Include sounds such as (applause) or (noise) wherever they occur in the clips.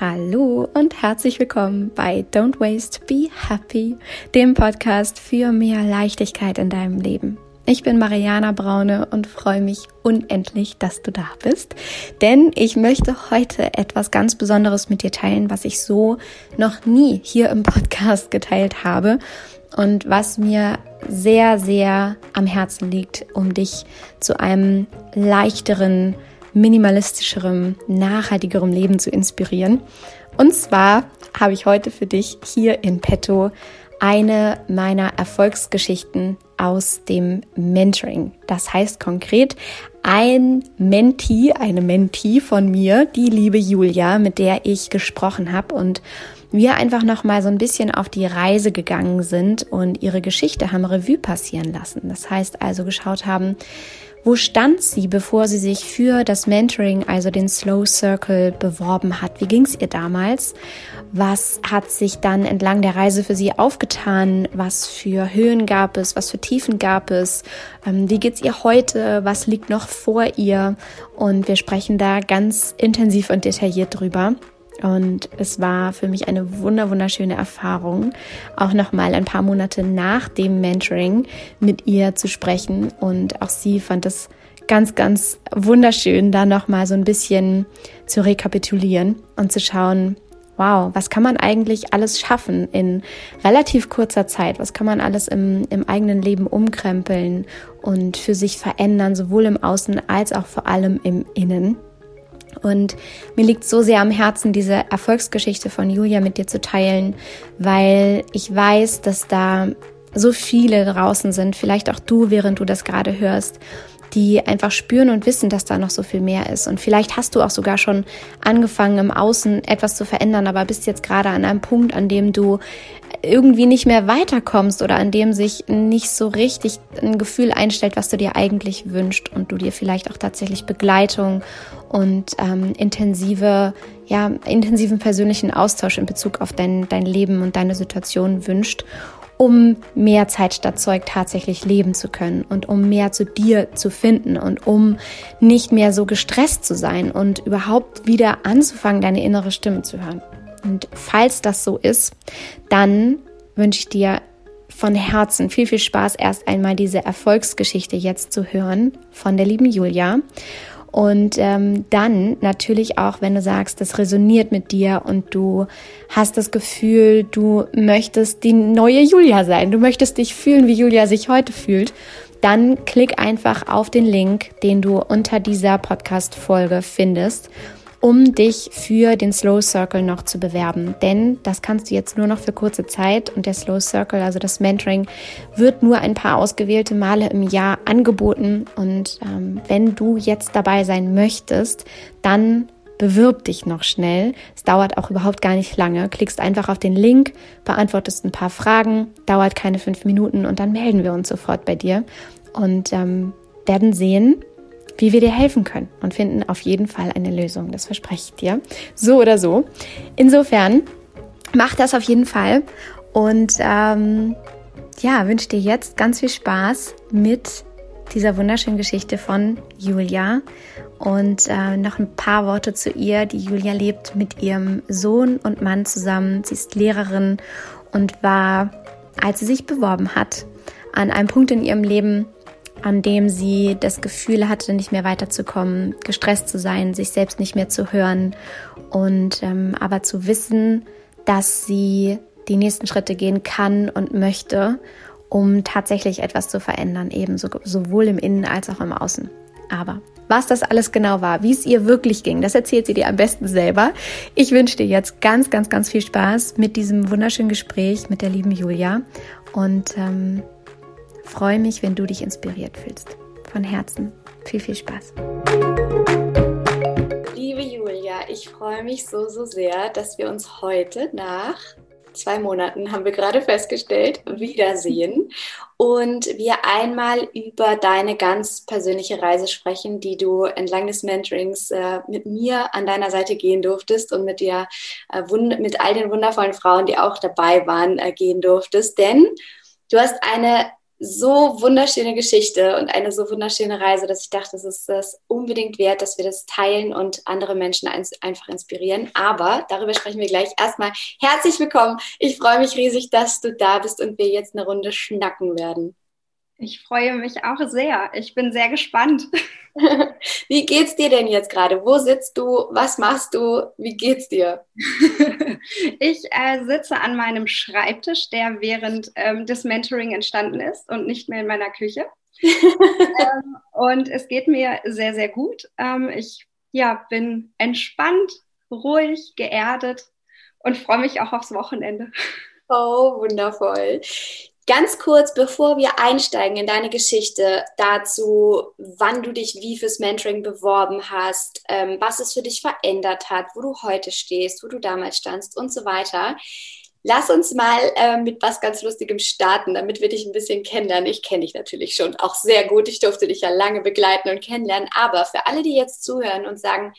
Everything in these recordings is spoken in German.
Hallo und herzlich willkommen bei Don't Waste, Be Happy, dem Podcast für mehr Leichtigkeit in deinem Leben. Ich bin Mariana Braune und freue mich unendlich, dass du da bist, denn ich möchte heute etwas ganz Besonderes mit dir teilen, was ich so noch nie hier im Podcast geteilt habe und was mir sehr, sehr am Herzen liegt, um dich zu einem leichteren, minimalistischerem, nachhaltigerem Leben zu inspirieren. Und zwar habe ich heute für dich hier in petto eine meiner Erfolgsgeschichten aus dem Mentoring. Das heißt konkret, ein Mentee, eine Mentee von mir, die liebe Julia, mit der ich gesprochen habe und wir einfach noch mal so ein bisschen auf die Reise gegangen sind und ihre Geschichte haben Revue passieren lassen. Das heißt also geschaut haben, wo stand sie, bevor sie sich für das Mentoring, also den Slow Circle, beworben hat? Wie ging es ihr damals? Was hat sich dann entlang der Reise für sie aufgetan? Was für Höhen gab es? Was für Tiefen gab es? Ähm, wie geht's ihr heute? Was liegt noch vor ihr? Und wir sprechen da ganz intensiv und detailliert drüber. Und es war für mich eine wunder wunderschöne Erfahrung, auch nochmal ein paar Monate nach dem Mentoring mit ihr zu sprechen. Und auch sie fand es ganz, ganz wunderschön, da nochmal so ein bisschen zu rekapitulieren und zu schauen, wow, was kann man eigentlich alles schaffen in relativ kurzer Zeit? Was kann man alles im, im eigenen Leben umkrempeln und für sich verändern, sowohl im Außen als auch vor allem im Innen? Und mir liegt so sehr am Herzen, diese Erfolgsgeschichte von Julia mit dir zu teilen, weil ich weiß, dass da so viele draußen sind, vielleicht auch du, während du das gerade hörst, die einfach spüren und wissen, dass da noch so viel mehr ist. Und vielleicht hast du auch sogar schon angefangen, im Außen etwas zu verändern, aber bist jetzt gerade an einem Punkt, an dem du irgendwie nicht mehr weiterkommst oder an dem sich nicht so richtig ein Gefühl einstellt, was du dir eigentlich wünscht und du dir vielleicht auch tatsächlich Begleitung und ähm, intensive, ja, intensiven persönlichen Austausch in Bezug auf dein, dein Leben und deine Situation wünscht, um mehr Zeit statt Zeug tatsächlich leben zu können und um mehr zu dir zu finden und um nicht mehr so gestresst zu sein und überhaupt wieder anzufangen, deine innere Stimme zu hören. Und falls das so ist, dann wünsche ich dir von Herzen viel, viel Spaß, erst einmal diese Erfolgsgeschichte jetzt zu hören von der lieben Julia. Und ähm, dann natürlich auch, wenn du sagst, das resoniert mit dir und du hast das Gefühl, du möchtest die neue Julia sein, du möchtest dich fühlen, wie Julia sich heute fühlt, dann klick einfach auf den Link, den du unter dieser Podcast-Folge findest um dich für den Slow Circle noch zu bewerben. Denn das kannst du jetzt nur noch für kurze Zeit und der Slow Circle, also das Mentoring, wird nur ein paar ausgewählte Male im Jahr angeboten. Und ähm, wenn du jetzt dabei sein möchtest, dann bewirb dich noch schnell. Es dauert auch überhaupt gar nicht lange. Klickst einfach auf den Link, beantwortest ein paar Fragen, dauert keine fünf Minuten und dann melden wir uns sofort bei dir und ähm, werden sehen, wie wir dir helfen können und finden auf jeden Fall eine Lösung. Das verspreche ich dir. So oder so. Insofern, mach das auf jeden Fall und ähm, ja, wünsche dir jetzt ganz viel Spaß mit dieser wunderschönen Geschichte von Julia und äh, noch ein paar Worte zu ihr. Die Julia lebt mit ihrem Sohn und Mann zusammen. Sie ist Lehrerin und war, als sie sich beworben hat, an einem Punkt in ihrem Leben, an dem sie das Gefühl hatte, nicht mehr weiterzukommen, gestresst zu sein, sich selbst nicht mehr zu hören und ähm, aber zu wissen, dass sie die nächsten Schritte gehen kann und möchte, um tatsächlich etwas zu verändern, eben so, sowohl im Innen als auch im Außen. Aber was das alles genau war, wie es ihr wirklich ging, das erzählt sie dir am besten selber. Ich wünsche dir jetzt ganz, ganz, ganz viel Spaß mit diesem wunderschönen Gespräch mit der lieben Julia und ähm, freue mich, wenn du dich inspiriert fühlst. Von Herzen viel, viel Spaß. Liebe Julia, ich freue mich so, so sehr, dass wir uns heute nach zwei Monaten, haben wir gerade festgestellt, wiedersehen und wir einmal über deine ganz persönliche Reise sprechen, die du entlang des Mentorings äh, mit mir an deiner Seite gehen durftest und mit dir, äh, mit all den wundervollen Frauen, die auch dabei waren, äh, gehen durftest. Denn du hast eine so wunderschöne Geschichte und eine so wunderschöne Reise, dass ich dachte, es ist das unbedingt wert, dass wir das teilen und andere Menschen einfach inspirieren. Aber darüber sprechen wir gleich. Erstmal herzlich willkommen. Ich freue mich riesig, dass du da bist und wir jetzt eine Runde schnacken werden. Ich freue mich auch sehr. Ich bin sehr gespannt. (laughs) Wie geht's dir denn jetzt gerade? Wo sitzt du? Was machst du? Wie geht's dir? ich äh, sitze an meinem Schreibtisch, der während ähm, des Mentoring entstanden ist und nicht mehr in meiner Küche. (laughs) ähm, und es geht mir sehr, sehr gut. Ähm, ich ja, bin entspannt, ruhig, geerdet und freue mich auch aufs Wochenende. (laughs) Oh, wundervoll. Ganz kurz, bevor wir einsteigen in deine Geschichte dazu, wann du dich wie fürs Mentoring beworben hast, ähm, was es für dich verändert hat, wo du heute stehst, wo du damals standst und so weiter. Lass uns mal äh, mit was ganz Lustigem starten, damit wir dich ein bisschen kennenlernen. Ich kenne dich natürlich schon auch sehr gut. Ich durfte dich ja lange begleiten und kennenlernen. Aber für alle, die jetzt zuhören und sagen,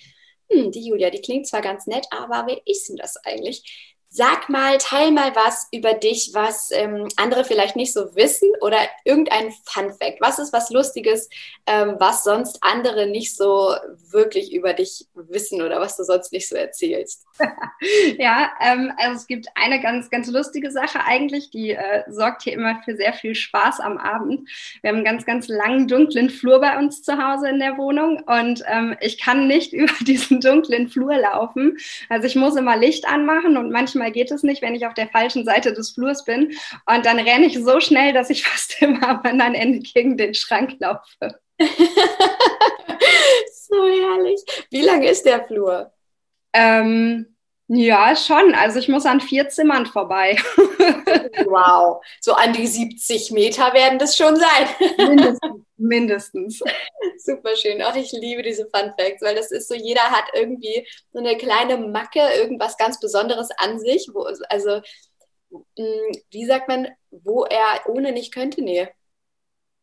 hm, die Julia, die klingt zwar ganz nett, aber wer ist denn das eigentlich? Sag mal, teil mal was über dich, was ähm, andere vielleicht nicht so wissen oder irgendein Fun Fact. Was ist was Lustiges, ähm, was sonst andere nicht so wirklich über dich wissen oder was du sonst nicht so erzählst? (laughs) ja, ähm, also es gibt eine ganz, ganz lustige Sache eigentlich, die äh, sorgt hier immer für sehr viel Spaß am Abend. Wir haben einen ganz, ganz langen, dunklen Flur bei uns zu Hause in der Wohnung und ähm, ich kann nicht (laughs) über diesen dunklen Flur laufen. Also ich muss immer Licht anmachen und manchmal manchmal geht es nicht, wenn ich auf der falschen Seite des Flurs bin. Und dann renne ich so schnell, dass ich (laughs) fast immer am anderen Ende gegen den Schrank laufe. (laughs) so herrlich. Wie lang ist der Flur? Ähm, ja, schon. Also ich muss an vier Zimmern vorbei. (laughs) wow. So an die 70 Meter werden das schon sein. Mindestens. Mindestens. Super schön. Auch ich liebe diese Fun Facts, weil das ist so, jeder hat irgendwie so eine kleine Macke, irgendwas ganz Besonderes an sich. Wo, also, mm, wie sagt man, wo er ohne nicht könnte? Nee.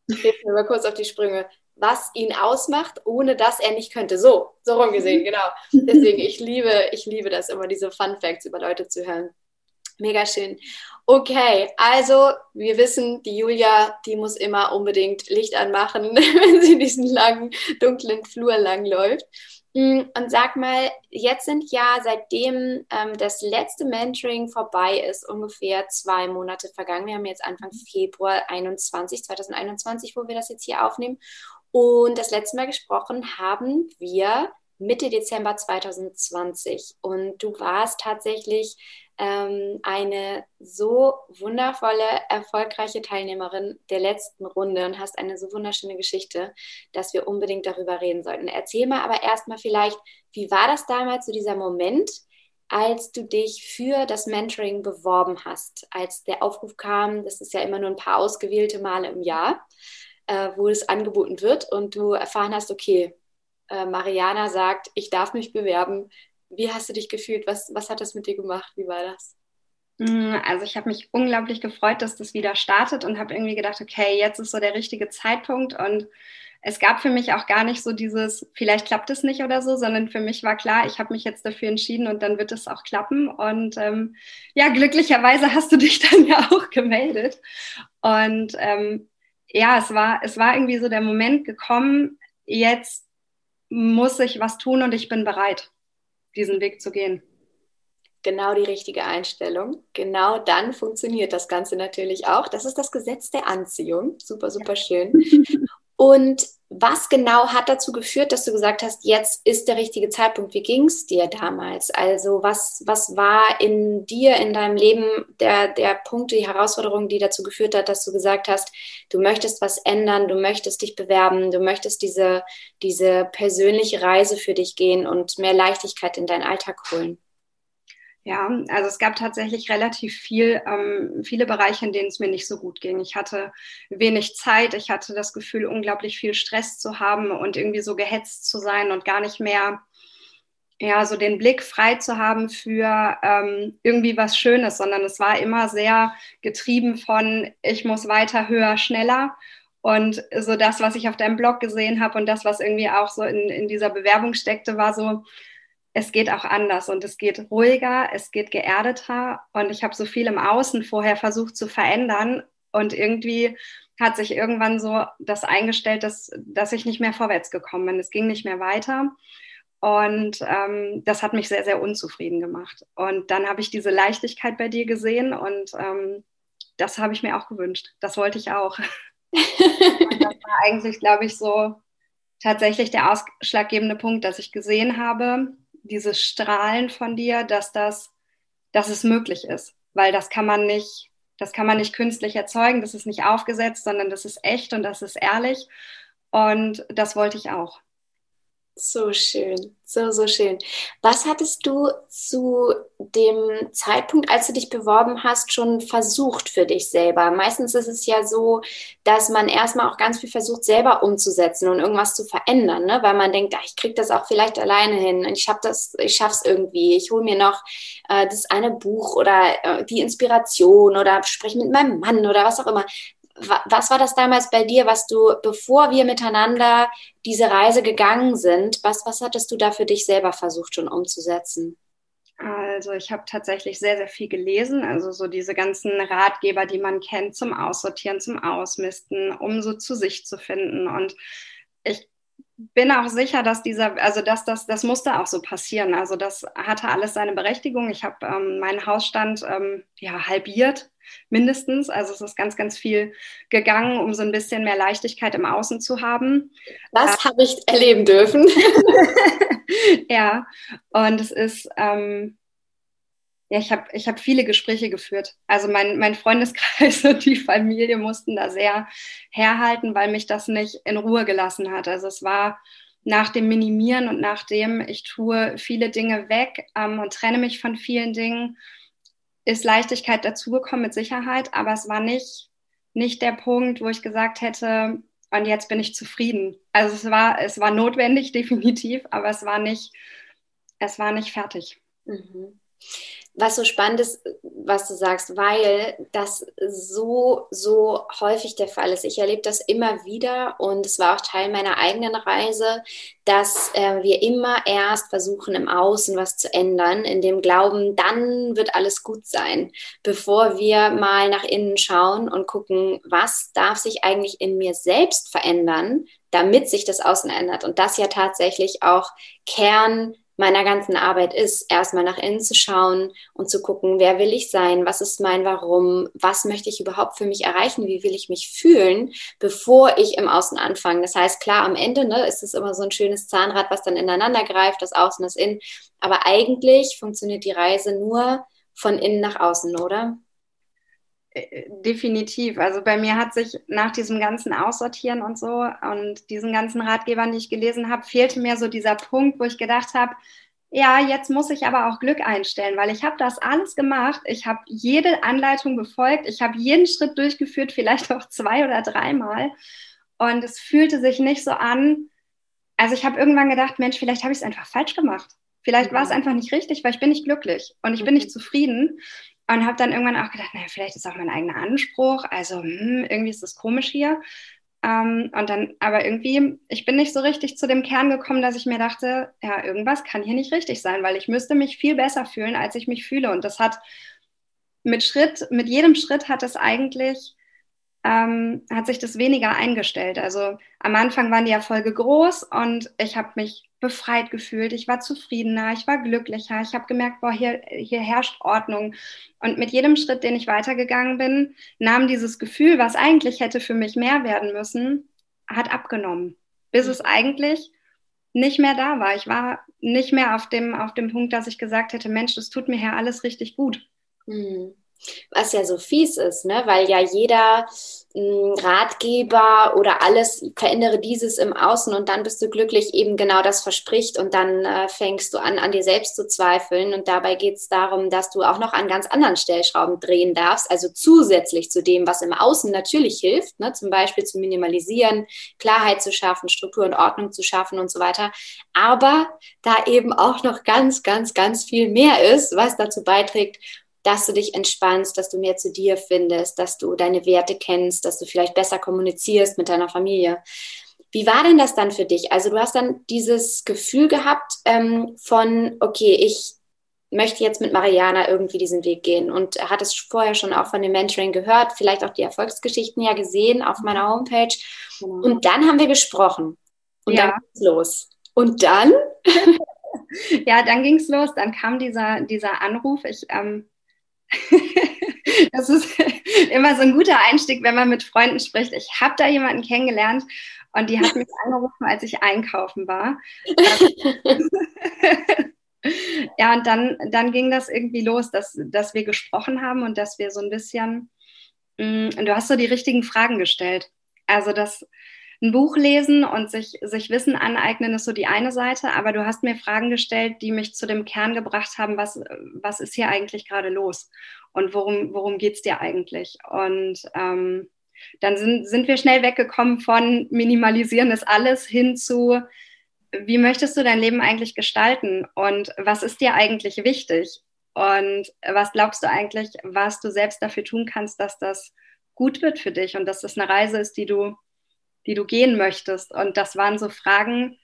Ich hilf mir mal kurz auf die Sprünge was ihn ausmacht, ohne dass er nicht könnte. So, so rumgesehen, genau. (laughs) Deswegen, ich liebe, ich liebe das immer, diese Fun Facts über Leute zu hören. Mega schön. Okay, also wir wissen, die Julia, die muss immer unbedingt Licht anmachen, (laughs) wenn sie diesen langen, dunklen Flur langläuft. Mm, und sag mal, jetzt sind ja seitdem ähm, das letzte Mentoring vorbei ist, ungefähr zwei Monate vergangen. Wir haben jetzt Anfang Februar 21, 2021, wo wir das jetzt hier aufnehmen. Und das letzte Mal gesprochen haben wir Mitte Dezember 2020. Und du warst tatsächlich ähm, eine so wundervolle, erfolgreiche Teilnehmerin der letzten Runde und hast eine so wunderschöne Geschichte, dass wir unbedingt darüber reden sollten. Erzähl mal aber erstmal vielleicht, wie war das damals, so dieser Moment, als du dich für das Mentoring beworben hast, als der Aufruf kam, das ist ja immer nur ein paar ausgewählte Male im Jahr äh, wo es angeboten wird und du erfahren hast, okay, äh, Mariana sagt, ich darf mich bewerben. Wie hast du dich gefühlt? Was, was hat das mit dir gemacht? Wie war das? Mm, also ich habe mich unglaublich gefreut, dass das wieder startet und habe irgendwie gedacht, okay, jetzt ist so der richtige Zeitpunkt und es gab für mich auch gar nicht so dieses, vielleicht klappt es nicht oder so, sondern für mich war klar, ich habe mich jetzt dafür entschieden und dann wird es auch klappen. Und ähm, ja, glücklicherweise hast du dich (laughs) dann ja auch gemeldet. Und ähm, ja, es war, es war irgendwie so der Moment gekommen, jetzt muss ich was tun und ich bin bereit, diesen Weg zu gehen. Genau die richtige Einstellung. Genau dann funktioniert das Ganze natürlich auch. Das ist das Gesetz der Anziehung. Super, super schön. (laughs) Und was genau hat dazu geführt, dass du gesagt hast, jetzt ist der richtige Zeitpunkt? Wie ging es dir damals? Also was, was war in dir, in deinem Leben der, der Punkt, die Herausforderung, die dazu geführt hat, dass du gesagt hast, du möchtest was ändern, du möchtest dich bewerben, du möchtest diese, diese persönliche Reise für dich gehen und mehr Leichtigkeit in deinen Alltag holen? Ja, also es gab tatsächlich relativ viel, ähm, viele Bereiche, in denen es mir nicht so gut ging. Ich hatte wenig Zeit, ich hatte das Gefühl, unglaublich viel Stress zu haben und irgendwie so gehetzt zu sein und gar nicht mehr, ja, so den Blick frei zu haben für ähm, irgendwie was Schönes, sondern es war immer sehr getrieben von, ich muss weiter, höher, schneller. Und so das, was ich auf deinem Blog gesehen habe und das, was irgendwie auch so in, in dieser Bewerbung steckte, war so, es geht auch anders und es geht ruhiger, es geht geerdeter und ich habe so viel im Außen vorher versucht zu verändern und irgendwie hat sich irgendwann so das eingestellt, dass, dass ich nicht mehr vorwärts gekommen bin. Es ging nicht mehr weiter. Und ähm, das hat mich sehr, sehr unzufrieden gemacht. Und dann habe ich diese Leichtigkeit bei dir gesehen und ähm, das habe ich mir auch gewünscht. Das wollte ich auch. (laughs) und das war eigentlich, glaube ich, so tatsächlich der ausschlaggebende Punkt, dass ich gesehen habe, dieses Strahlen von dir, dass das, dass es möglich ist. Weil das kann man nicht, das kann man nicht künstlich erzeugen, das ist nicht aufgesetzt, sondern das ist echt und das ist ehrlich. Und das wollte ich auch. So schön, so, so schön. Was hattest du zu dem Zeitpunkt, als du dich beworben hast, schon versucht für dich selber? Meistens ist es ja so, dass man erstmal auch ganz viel versucht, selber umzusetzen und irgendwas zu verändern, ne? weil man denkt, ach, ich kriege das auch vielleicht alleine hin und ich schaffe das, ich irgendwie. Ich hole mir noch äh, das eine Buch oder äh, die Inspiration oder spreche mit meinem Mann oder was auch immer was war das damals bei dir, was du, bevor wir miteinander diese Reise gegangen sind, was, was hattest du da für dich selber versucht schon umzusetzen? Also ich habe tatsächlich sehr, sehr viel gelesen, also so diese ganzen Ratgeber, die man kennt zum Aussortieren, zum Ausmisten, um so zu sich zu finden. Und ich bin auch sicher, dass dieser, also dass das, das musste auch so passieren. Also das hatte alles seine Berechtigung. Ich habe ähm, meinen Hausstand ähm, ja halbiert mindestens. Also es ist ganz, ganz viel gegangen, um so ein bisschen mehr Leichtigkeit im Außen zu haben. Das äh, habe ich erleben dürfen. (laughs) ja, und es ist, ähm, ja, ich habe ich hab viele Gespräche geführt. Also mein, mein Freundeskreis (laughs) und die Familie mussten da sehr herhalten, weil mich das nicht in Ruhe gelassen hat. Also es war nach dem Minimieren und nachdem ich tue viele Dinge weg ähm, und trenne mich von vielen Dingen, ist Leichtigkeit dazugekommen mit Sicherheit, aber es war nicht, nicht der Punkt, wo ich gesagt hätte, und jetzt bin ich zufrieden. Also es war, es war notwendig, (laughs) definitiv, aber es war nicht, es war nicht fertig. Mhm was so spannend ist, was du sagst, weil das so, so häufig der Fall ist. Ich erlebe das immer wieder und es war auch Teil meiner eigenen Reise, dass äh, wir immer erst versuchen, im Außen was zu ändern, in dem Glauben, dann wird alles gut sein, bevor wir mal nach innen schauen und gucken, was darf sich eigentlich in mir selbst verändern, damit sich das Außen ändert. Und das ja tatsächlich auch Kern meiner ganzen Arbeit ist, erstmal nach innen zu schauen und zu gucken, wer will ich sein, was ist mein Warum, was möchte ich überhaupt für mich erreichen, wie will ich mich fühlen, bevor ich im Außen anfange. Das heißt, klar, am Ende ne, ist es immer so ein schönes Zahnrad, was dann ineinander greift, das Außen, das Innen. Aber eigentlich funktioniert die Reise nur von innen nach außen, oder? Äh, definitiv. Also bei mir hat sich nach diesem ganzen Aussortieren und so und diesen ganzen Ratgebern, die ich gelesen habe, fehlte mir so dieser Punkt, wo ich gedacht habe, ja, jetzt muss ich aber auch Glück einstellen, weil ich habe das alles gemacht. Ich habe jede Anleitung befolgt. Ich habe jeden Schritt durchgeführt, vielleicht auch zwei oder dreimal. Und es fühlte sich nicht so an. Also ich habe irgendwann gedacht, Mensch, vielleicht habe ich es einfach falsch gemacht. Vielleicht war es mhm. einfach nicht richtig, weil ich bin nicht glücklich und ich bin nicht mhm. zufrieden. Und habe dann irgendwann auch gedacht, naja, vielleicht ist auch mein eigener Anspruch. Also hm, irgendwie ist das komisch hier. Ähm, und dann, aber irgendwie, ich bin nicht so richtig zu dem Kern gekommen, dass ich mir dachte, ja, irgendwas kann hier nicht richtig sein, weil ich müsste mich viel besser fühlen, als ich mich fühle. Und das hat mit Schritt, mit jedem Schritt hat es eigentlich ähm, hat sich das weniger eingestellt. Also am Anfang waren die Erfolge groß und ich habe mich befreit gefühlt. Ich war zufriedener, ich war glücklicher. Ich habe gemerkt, boah, hier, hier herrscht Ordnung. Und mit jedem Schritt, den ich weitergegangen bin, nahm dieses Gefühl, was eigentlich hätte für mich mehr werden müssen, hat abgenommen. Bis mhm. es eigentlich nicht mehr da war. Ich war nicht mehr auf dem, auf dem Punkt, dass ich gesagt hätte, Mensch, das tut mir hier alles richtig gut. Mhm. Was ja so fies ist, ne? weil ja jeder hm, Ratgeber oder alles, verändere dieses im Außen und dann bist du glücklich, eben genau das verspricht und dann äh, fängst du an, an dir selbst zu zweifeln. Und dabei geht es darum, dass du auch noch an ganz anderen Stellschrauben drehen darfst, also zusätzlich zu dem, was im Außen natürlich hilft, ne? zum Beispiel zu minimalisieren, Klarheit zu schaffen, Struktur und Ordnung zu schaffen und so weiter. Aber da eben auch noch ganz, ganz, ganz viel mehr ist, was dazu beiträgt, dass du dich entspannst, dass du mehr zu dir findest, dass du deine Werte kennst, dass du vielleicht besser kommunizierst mit deiner Familie. Wie war denn das dann für dich? Also du hast dann dieses Gefühl gehabt ähm, von, okay, ich möchte jetzt mit Mariana irgendwie diesen Weg gehen und hat es vorher schon auch von dem Mentoring gehört, vielleicht auch die Erfolgsgeschichten ja gesehen auf meiner Homepage. Genau. Und dann haben wir gesprochen. Und ja. dann ging's los. Und dann? (laughs) ja, dann ging es los. Dann kam dieser, dieser Anruf. Ich, ähm, (laughs) das ist (laughs) immer so ein guter Einstieg, wenn man mit Freunden spricht. Ich habe da jemanden kennengelernt und die hat mich (laughs) angerufen, als ich einkaufen war. ja, und dann, dann ging das irgendwie los, dass, dass wir gesprochen haben und dass wir so ein bisschen, mh, mm, du hast so die richtigen Fragen gestellt. Also das ein Buch lesen und sich, sich Wissen aneignen ist so die eine Seite, aber du hast mir Fragen gestellt, die mich zu dem Kern gebracht haben, was, was ist hier eigentlich gerade los und worum, worum geht es dir eigentlich? Und ähm, dann sind, sind wir schnell weggekommen von Minimalisieren ist alles hin zu, wie möchtest du dein Leben eigentlich gestalten und was ist dir eigentlich wichtig? Und was glaubst du eigentlich, was du selbst dafür tun kannst, dass das gut wird für dich und dass das eine Reise ist, die du, die du gehen möchtest? Und das waren so Fragen,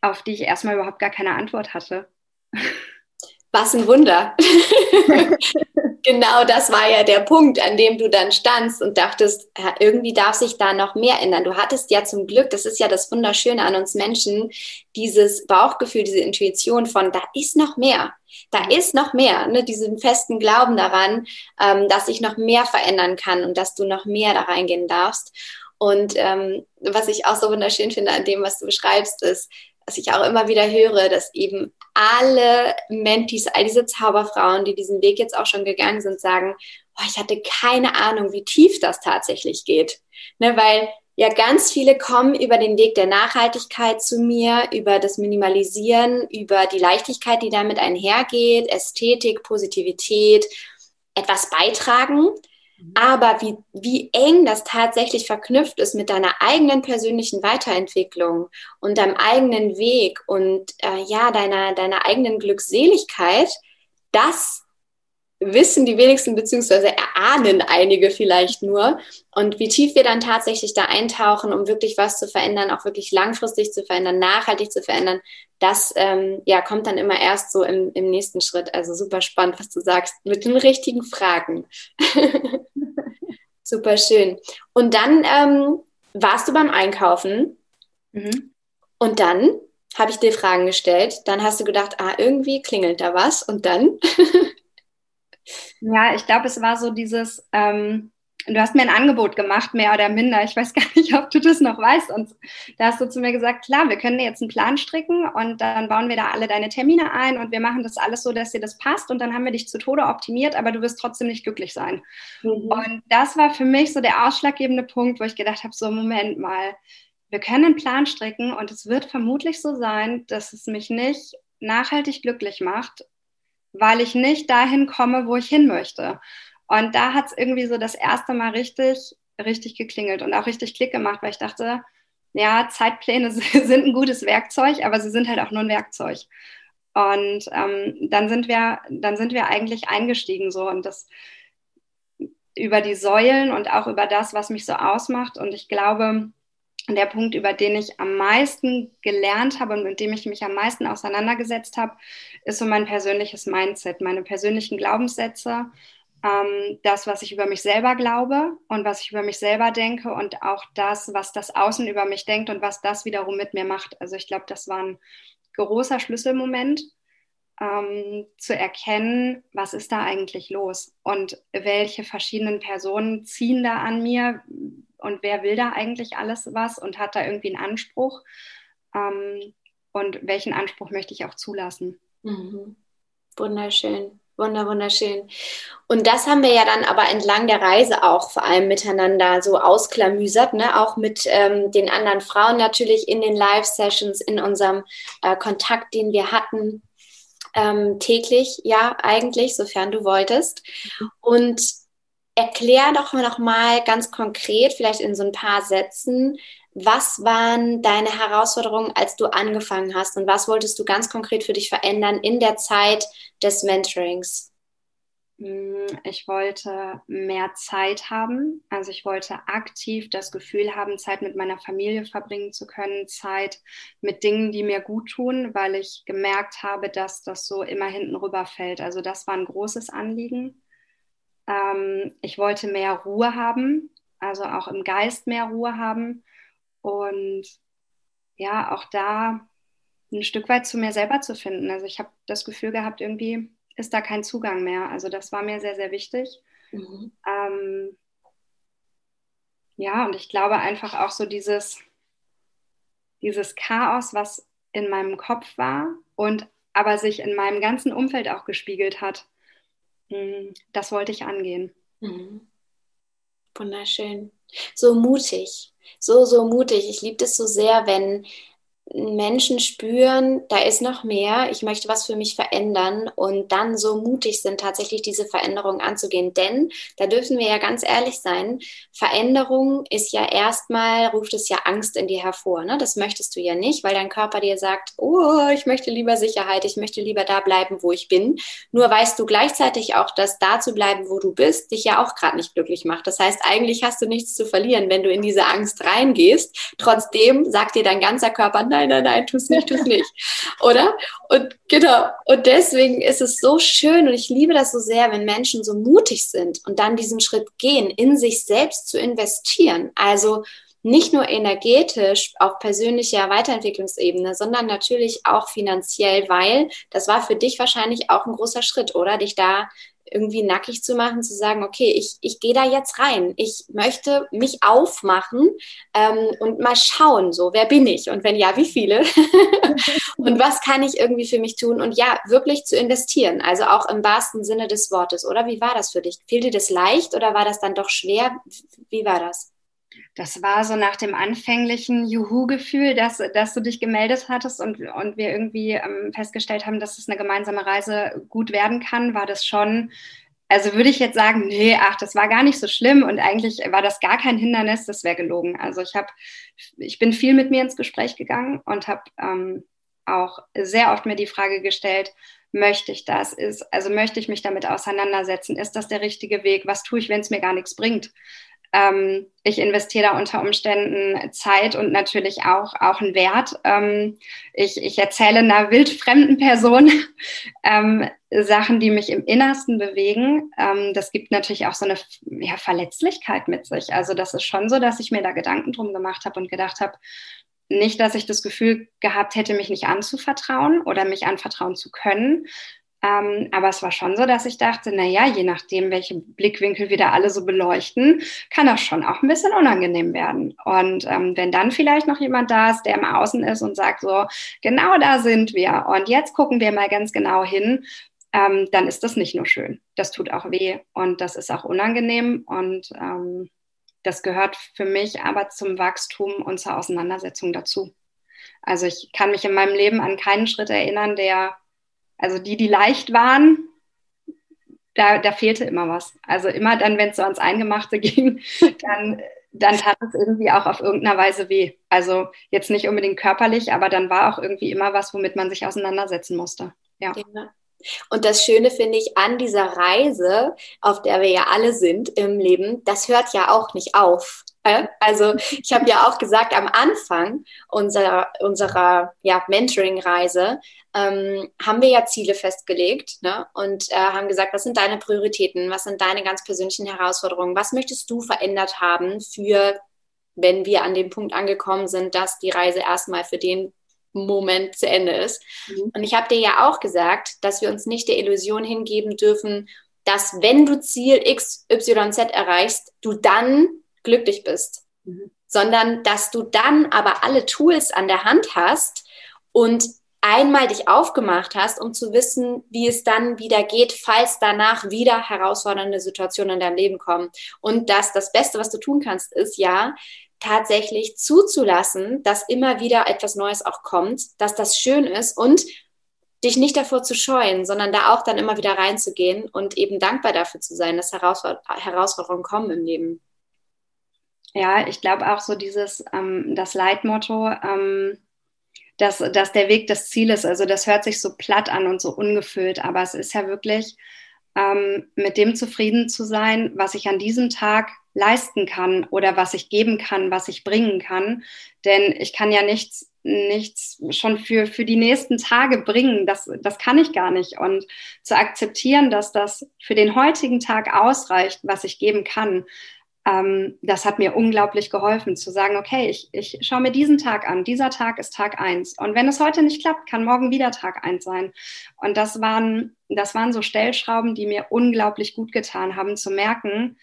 auf die ich erstmal überhaupt gar keine Antwort hatte. Was ein Wunder. (laughs) genau das war ja der Punkt, an dem du dann standst und dachtest, irgendwie darf sich da noch mehr ändern. Du hattest ja zum Glück, das ist ja das Wunderschöne an uns Menschen, dieses Bauchgefühl, diese Intuition von, da ist noch mehr. Da ist noch mehr, ne, diesen festen Glauben daran, ähm, dass ich noch mehr verändern kann und dass du noch mehr da reingehen darfst. Und ähm, was ich auch so wunderschön finde an dem, was du beschreibst, ist, was ich auch immer wieder höre, dass eben alle Mentis, all diese Zauberfrauen, die diesen Weg jetzt auch schon gegangen sind, sagen, oh, ich hatte keine Ahnung, wie tief das tatsächlich geht. Ne, weil ja ganz viele kommen über den Weg der Nachhaltigkeit zu mir, über das Minimalisieren, über die Leichtigkeit, die damit einhergeht, Ästhetik, Positivität, etwas beitragen. Aber wie, wie eng das tatsächlich verknüpft ist mit deiner eigenen persönlichen Weiterentwicklung und deinem eigenen Weg und äh, ja, deiner, deiner eigenen Glückseligkeit, das wissen die wenigsten beziehungsweise erahnen einige vielleicht nur. Und wie tief wir dann tatsächlich da eintauchen, um wirklich was zu verändern, auch wirklich langfristig zu verändern, nachhaltig zu verändern, das ähm, ja, kommt dann immer erst so im, im nächsten Schritt. Also super spannend, was du sagst, mit den richtigen Fragen. (laughs) super schön. Und dann ähm, warst du beim Einkaufen mhm. und dann habe ich dir Fragen gestellt. Dann hast du gedacht, ah, irgendwie klingelt da was. Und dann? (laughs) Ja, ich glaube, es war so dieses, ähm, du hast mir ein Angebot gemacht, mehr oder minder. Ich weiß (laughs) gar nicht, ob du das noch weißt. Und da hast du zu mir gesagt, klar, wir können dir jetzt einen Plan stricken und dann bauen wir da alle deine Termine ein und wir machen das alles so, dass dir das passt und dann haben wir dich zu Tode optimiert, aber du wirst trotzdem nicht glücklich sein. Mhm. Und das war für mich so der ausschlaggebende Punkt, wo ich gedacht habe, so Moment mal, wir können einen Plan stricken und es wird vermutlich so sein, dass es mich nicht nachhaltig glücklich macht weil ich nicht dahin komme, wo ich hin möchte. Und da hat es irgendwie so das erste Mal richtig, richtig geklingelt und auch richtig Klick gemacht, weil ich dachte, ja, Zeitpläne (laughs) sind ein gutes Werkzeug, aber sie sind halt auch nur ein Werkzeug. Und ähm, dann sind wir, dann sind wir eigentlich eingestiegen so und das über die Säulen und auch über das, was mich so ausmacht. Und ich glaube, der Punkt, über den ich am meisten gelernt habe und mit dem ich mich am meisten auseinandergesetzt habe, ist so mein persönliches Mindset, meine persönlichen Glaubenssätze, ähm, das, was ich über mich selber glaube und was ich über mich selber denke und auch das, was das Außen über mich denkt und was das wiederum mit mir macht. Also ich glaube, das war ein großer Schlüsselmoment, ähm, zu erkennen, was ist da eigentlich los und welche verschiedenen Personen ziehen da an mir, und wer will da eigentlich alles was und hat da irgendwie einen Anspruch ähm, und welchen Anspruch möchte ich auch zulassen. Mhm. Wunderschön. Wunder, wunderschön. Und das haben wir ja dann aber entlang der Reise auch vor allem miteinander so ausklamüsert, ne? auch mit ähm, den anderen Frauen natürlich in den Live-Sessions, in unserem äh, Kontakt, den wir hatten, ähm, täglich, ja, eigentlich, sofern du wolltest. Mhm. Und erklär doch noch mal ganz konkret, vielleicht in so ein paar Sätzen, was waren deine Herausforderungen, als du angefangen hast und was wolltest du ganz konkret für dich verändern in der Zeit des Mentorings? Mm, ich wollte mehr Zeit haben. Also ich wollte aktiv das Gefühl haben, Zeit mit meiner Familie verbringen zu können, Zeit mit Dingen, die mir gut tun, weil ich gemerkt habe, dass das so immer hinten rüberfällt. Also das war ein großes Anliegen. Ähm, ich wollte mehr Ruhe haben, also auch im Geist mehr Ruhe haben und ja, auch da ein Stück weit zu mir selber zu finden. Also ich habe das Gefühl gehabt, irgendwie ist da kein Zugang mehr. Also das war mir sehr, sehr wichtig. Mhm. Ähm, ja, und ich glaube einfach auch so dieses, dieses Chaos, was in meinem Kopf war und aber sich in meinem ganzen Umfeld auch gespiegelt hat, das wollte ich angehen. Mhm. Wunderschön. So mutig, so, so mutig. Ich liebe es so sehr, wenn Menschen spüren, da ist noch mehr, ich möchte was für mich verändern und dann so mutig sind, tatsächlich diese Veränderung anzugehen. Denn da dürfen wir ja ganz ehrlich sein, Veränderung ist ja erstmal, ruft es ja Angst in dir hervor. Ne? Das möchtest du ja nicht, weil dein Körper dir sagt, oh, ich möchte lieber Sicherheit, ich möchte lieber da bleiben, wo ich bin. Nur weißt du gleichzeitig auch, dass da zu bleiben, wo du bist, dich ja auch gerade nicht glücklich macht. Das heißt, eigentlich hast du nichts zu verlieren, wenn du in diese Angst reingehst. Trotzdem sagt dir dein ganzer Körper, nein, nein, nein, nein, tu's nicht, tu's nicht. Oder? Und genau. Und deswegen ist es so schön und ich liebe das so sehr, wenn Menschen so mutig sind und dann diesen Schritt gehen, in sich selbst zu investieren. Also nicht nur energetisch auf persönlicher Weiterentwicklungsebene, sondern natürlich auch finanziell, weil das war für dich wahrscheinlich auch ein großer Schritt, oder? Dich da irgendwie nackig zu machen, zu sagen, okay, ich, ich gehe da jetzt rein. Ich möchte mich aufmachen ähm, und mal schauen, so, wer bin ich? Und wenn ja, wie viele? (laughs) und was kann ich irgendwie für mich tun? Und ja, wirklich zu investieren, also auch im wahrsten Sinne des Wortes, oder? Wie war das für dich? Fiel dir das leicht oder war das dann doch schwer? Wie war das? Das war so nach dem anfänglichen Juhu-Gefühl, dass, dass du dich gemeldet hattest und, und wir irgendwie ähm, festgestellt haben, dass es eine gemeinsame Reise gut werden kann, war das schon, also würde ich jetzt sagen, nee, ach, das war gar nicht so schlimm und eigentlich war das gar kein Hindernis, das wäre gelogen. Also ich habe, ich bin viel mit mir ins Gespräch gegangen und habe ähm, auch sehr oft mir die Frage gestellt, möchte ich das? Ist, also möchte ich mich damit auseinandersetzen? Ist das der richtige Weg? Was tue ich, wenn es mir gar nichts bringt? Ähm, ich investiere da unter Umständen Zeit und natürlich auch, auch einen Wert. Ähm, ich, ich erzähle einer wildfremden Person (laughs) ähm, Sachen, die mich im Innersten bewegen. Ähm, das gibt natürlich auch so eine ja, Verletzlichkeit mit sich. Also das ist schon so, dass ich mir da Gedanken drum gemacht habe und gedacht habe, nicht, dass ich das Gefühl gehabt hätte, mich nicht anzuvertrauen oder mich anvertrauen zu können, ähm, aber es war schon so, dass ich dachte, na ja, je nachdem, welche Blickwinkel wir da alle so beleuchten, kann das schon auch ein bisschen unangenehm werden. Und ähm, wenn dann vielleicht noch jemand da ist, der im Außen ist und sagt so, genau da sind wir und jetzt gucken wir mal ganz genau hin, ähm, dann ist das nicht nur schön. Das tut auch weh und das ist auch unangenehm und ähm, das gehört für mich aber zum Wachstum und zur Auseinandersetzung dazu. Also ich kann mich in meinem Leben an keinen Schritt erinnern, der also die, die leicht waren, da, da fehlte immer was. Also immer dann, wenn es so ans Eingemachte (laughs) ging, dann, dann tat es irgendwie auch auf irgendeiner Weise weh. Also jetzt nicht unbedingt körperlich, aber dann war auch irgendwie immer was, womit man sich auseinandersetzen musste. Ja. ja. Und das Schöne finde ich an dieser Reise, auf der wir ja alle sind im Leben, das hört ja auch nicht auf. Also ich habe ja auch gesagt, am Anfang unserer, unserer ja, Mentoring-Reise ähm, haben wir ja Ziele festgelegt ne? und äh, haben gesagt, was sind deine Prioritäten, was sind deine ganz persönlichen Herausforderungen, was möchtest du verändert haben für, wenn wir an dem Punkt angekommen sind, dass die Reise erstmal für den Moment zu Ende ist. Mhm. Und ich habe dir ja auch gesagt, dass wir uns nicht der Illusion hingeben dürfen, dass wenn du Ziel X, Y, Z erreichst, du dann glücklich bist, mhm. sondern dass du dann aber alle Tools an der Hand hast und einmal dich aufgemacht hast, um zu wissen, wie es dann wieder geht, falls danach wieder herausfordernde Situationen in deinem Leben kommen. Und dass das Beste, was du tun kannst, ist ja, tatsächlich zuzulassen, dass immer wieder etwas Neues auch kommt, dass das schön ist und dich nicht davor zu scheuen, sondern da auch dann immer wieder reinzugehen und eben dankbar dafür zu sein, dass Herausforderungen kommen im Leben. Ja, ich glaube auch so dieses, ähm, das Leitmotto, ähm, dass, dass der Weg das Ziel ist. Also das hört sich so platt an und so ungefüllt, aber es ist ja wirklich ähm, mit dem zufrieden zu sein, was ich an diesem Tag leisten kann oder was ich geben kann, was ich bringen kann. Denn ich kann ja nichts, nichts schon für, für die nächsten Tage bringen. Das, das kann ich gar nicht. Und zu akzeptieren, dass das für den heutigen Tag ausreicht, was ich geben kann, ähm, das hat mir unglaublich geholfen, zu sagen, okay, ich, ich schaue mir diesen Tag an. Dieser Tag ist Tag eins. Und wenn es heute nicht klappt, kann morgen wieder Tag eins sein. Und das waren, das waren so Stellschrauben, die mir unglaublich gut getan haben, zu merken,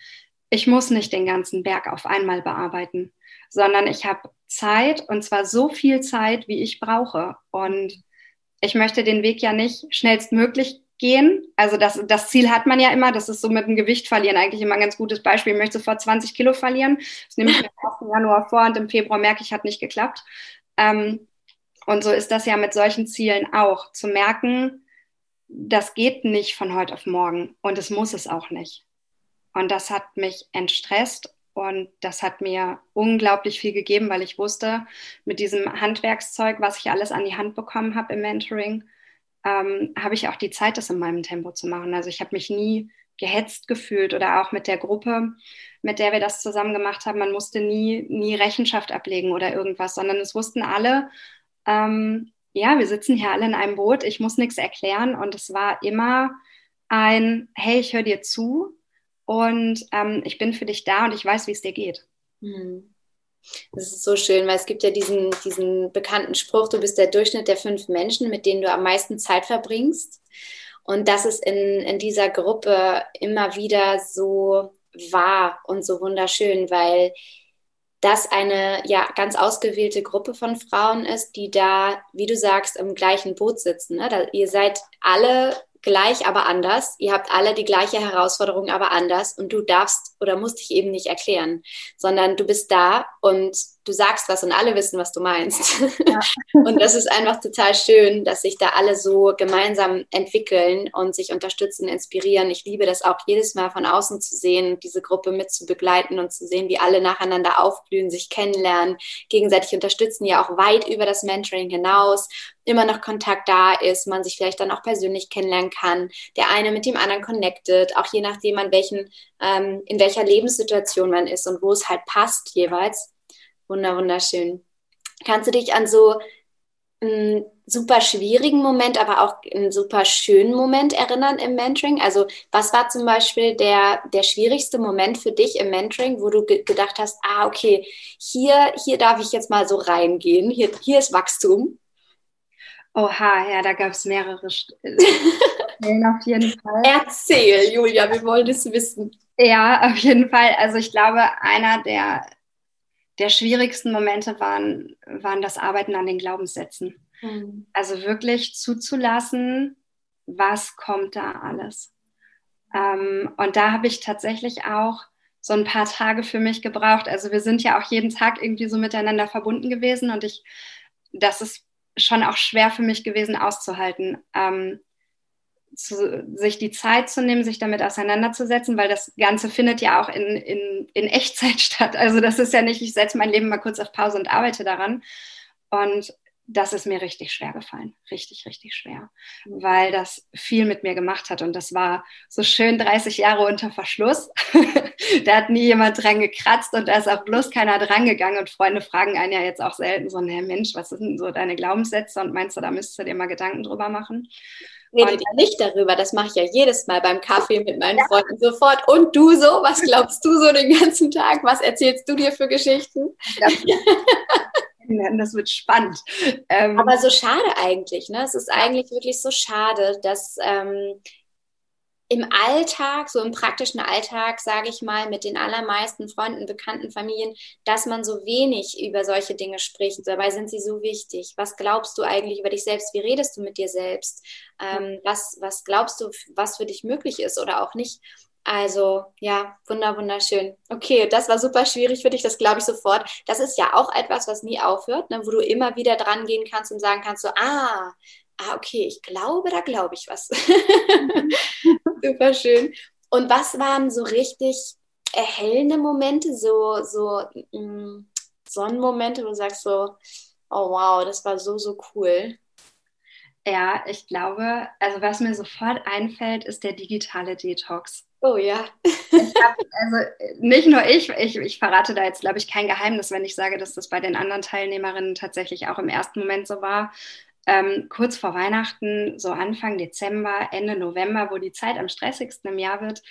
ich muss nicht den ganzen Berg auf einmal bearbeiten, sondern ich habe Zeit und zwar so viel Zeit, wie ich brauche. Und ich möchte den Weg ja nicht schnellstmöglich gehen. Also das, das Ziel hat man ja immer, das ist so mit dem Gewicht verlieren eigentlich immer ein ganz gutes Beispiel. Ich möchte sofort 20 Kilo verlieren. Das nehme ich mir (laughs) im Januar vor und im Februar merke ich, hat nicht geklappt. Ähm, und so ist das ja mit solchen Zielen auch, zu merken, das geht nicht von heute auf morgen und es muss es auch nicht. Und das hat mich entstresst und das hat mir unglaublich viel gegeben, weil ich wusste, mit diesem Handwerkszeug, was ich alles an die Hand bekommen habe im Mentoring, ähm, habe ich auch die Zeit, das in meinem Tempo zu machen. Also ich habe mich nie gehetzt gefühlt oder auch mit der Gruppe, mit der wir das zusammen gemacht haben. Man musste nie, nie Rechenschaft ablegen oder irgendwas, sondern es wussten alle, ähm, ja, wir sitzen hier alle in einem Boot, ich muss nichts erklären und es war immer ein, hey, ich höre dir zu und ähm, ich bin für dich da und ich weiß, wie es dir geht. Mhm. Das ist so schön, weil es gibt ja diesen, diesen bekannten Spruch, du bist der Durchschnitt der fünf Menschen, mit denen du am meisten Zeit verbringst. Und das ist in, in dieser Gruppe immer wieder so wahr und so wunderschön, weil das eine ja ganz ausgewählte Gruppe von Frauen ist, die da, wie du sagst, im gleichen Boot sitzen. Ne? Da, ihr seid alle gleich, aber anders. Ihr habt alle die gleiche Herausforderung, aber anders. Und du darfst oder musst dich eben nicht erklären, sondern du bist da und du sagst was und alle wissen, was du meinst. Ja. (laughs) und das ist einfach total schön, dass sich da alle so gemeinsam entwickeln und sich unterstützen, inspirieren. Ich liebe das auch jedes Mal von außen zu sehen, diese Gruppe mit zu begleiten und zu sehen, wie alle nacheinander aufblühen, sich kennenlernen, gegenseitig unterstützen, ja auch weit über das Mentoring hinaus, immer noch Kontakt da ist, man sich vielleicht dann auch persönlich kennenlernen kann, der eine mit dem anderen connected, auch je nachdem, an welchen, ähm, in welcher Lebenssituation man ist und wo es halt passt jeweils. Wunder, wunderschön. Kannst du dich an so einen super schwierigen Moment, aber auch einen super schönen Moment erinnern im Mentoring? Also was war zum Beispiel der, der schwierigste Moment für dich im Mentoring, wo du ge gedacht hast, ah, okay, hier, hier darf ich jetzt mal so reingehen, hier, hier ist Wachstum? Oha, ja, da gab es mehrere (laughs) Stellen auf jeden Fall. Erzähl, Julia, wir wollen es wissen. Ja, auf jeden Fall. Also ich glaube, einer der der schwierigsten Momente waren, waren das Arbeiten an den Glaubenssätzen. Mhm. Also wirklich zuzulassen, was kommt da alles. Ähm, und da habe ich tatsächlich auch so ein paar Tage für mich gebraucht. Also wir sind ja auch jeden Tag irgendwie so miteinander verbunden gewesen und ich, das ist schon auch schwer für mich gewesen auszuhalten. Ähm, zu, sich die Zeit zu nehmen, sich damit auseinanderzusetzen, weil das Ganze findet ja auch in, in, in Echtzeit (laughs) statt. Also das ist ja nicht, ich setze mein Leben mal kurz auf Pause und arbeite daran. Und das ist mir richtig schwer gefallen. Richtig, richtig schwer. Weil das viel mit mir gemacht hat. Und das war so schön 30 Jahre unter Verschluss. (laughs) da hat nie jemand dran gekratzt und da ist auch bloß keiner dran gegangen. Und Freunde fragen einen ja jetzt auch selten so, hey Mensch, was sind denn so deine Glaubenssätze? Und meinst du, da müsstest du dir mal Gedanken drüber machen? redet ja nicht darüber. Das mache ich ja jedes Mal beim Kaffee mit meinen ja. Freunden sofort. Und du so? Was glaubst du so den ganzen Tag? Was erzählst du dir für Geschichten? Ja. (laughs) Das wird spannend. Ähm, Aber so schade eigentlich. Ne? Es ist eigentlich wirklich so schade, dass ähm, im Alltag, so im praktischen Alltag, sage ich mal, mit den allermeisten Freunden, Bekannten, Familien, dass man so wenig über solche Dinge spricht. Dabei sind sie so wichtig. Was glaubst du eigentlich über dich selbst? Wie redest du mit dir selbst? Ähm, was, was glaubst du, was für dich möglich ist oder auch nicht? Also ja, wunder, wunderschön. Okay, das war super schwierig für dich, das glaube ich sofort. Das ist ja auch etwas, was nie aufhört, ne, wo du immer wieder dran gehen kannst und sagen kannst, so, ah, ah, okay, ich glaube, da glaube ich was. (laughs) Super schön. Und was waren so richtig erhellende Momente, so, so mh, mm, Sonnenmomente, wo du sagst so, oh wow, das war so, so cool? Ja, ich glaube, also was mir sofort einfällt, ist der digitale Detox. Oh ja. hab, also nicht nur ich, ich, ich verrate da jetzt, glaube ich, kein Geheimnis, wenn ich sage, dass das bei den anderen Teilnehmerinnen tatsächlich auch im ersten Moment so war. Ähm, kurz vor Weihnachten, so Anfang Dezember, Ende November, wo die Zeit am stressigsten im Jahr wird,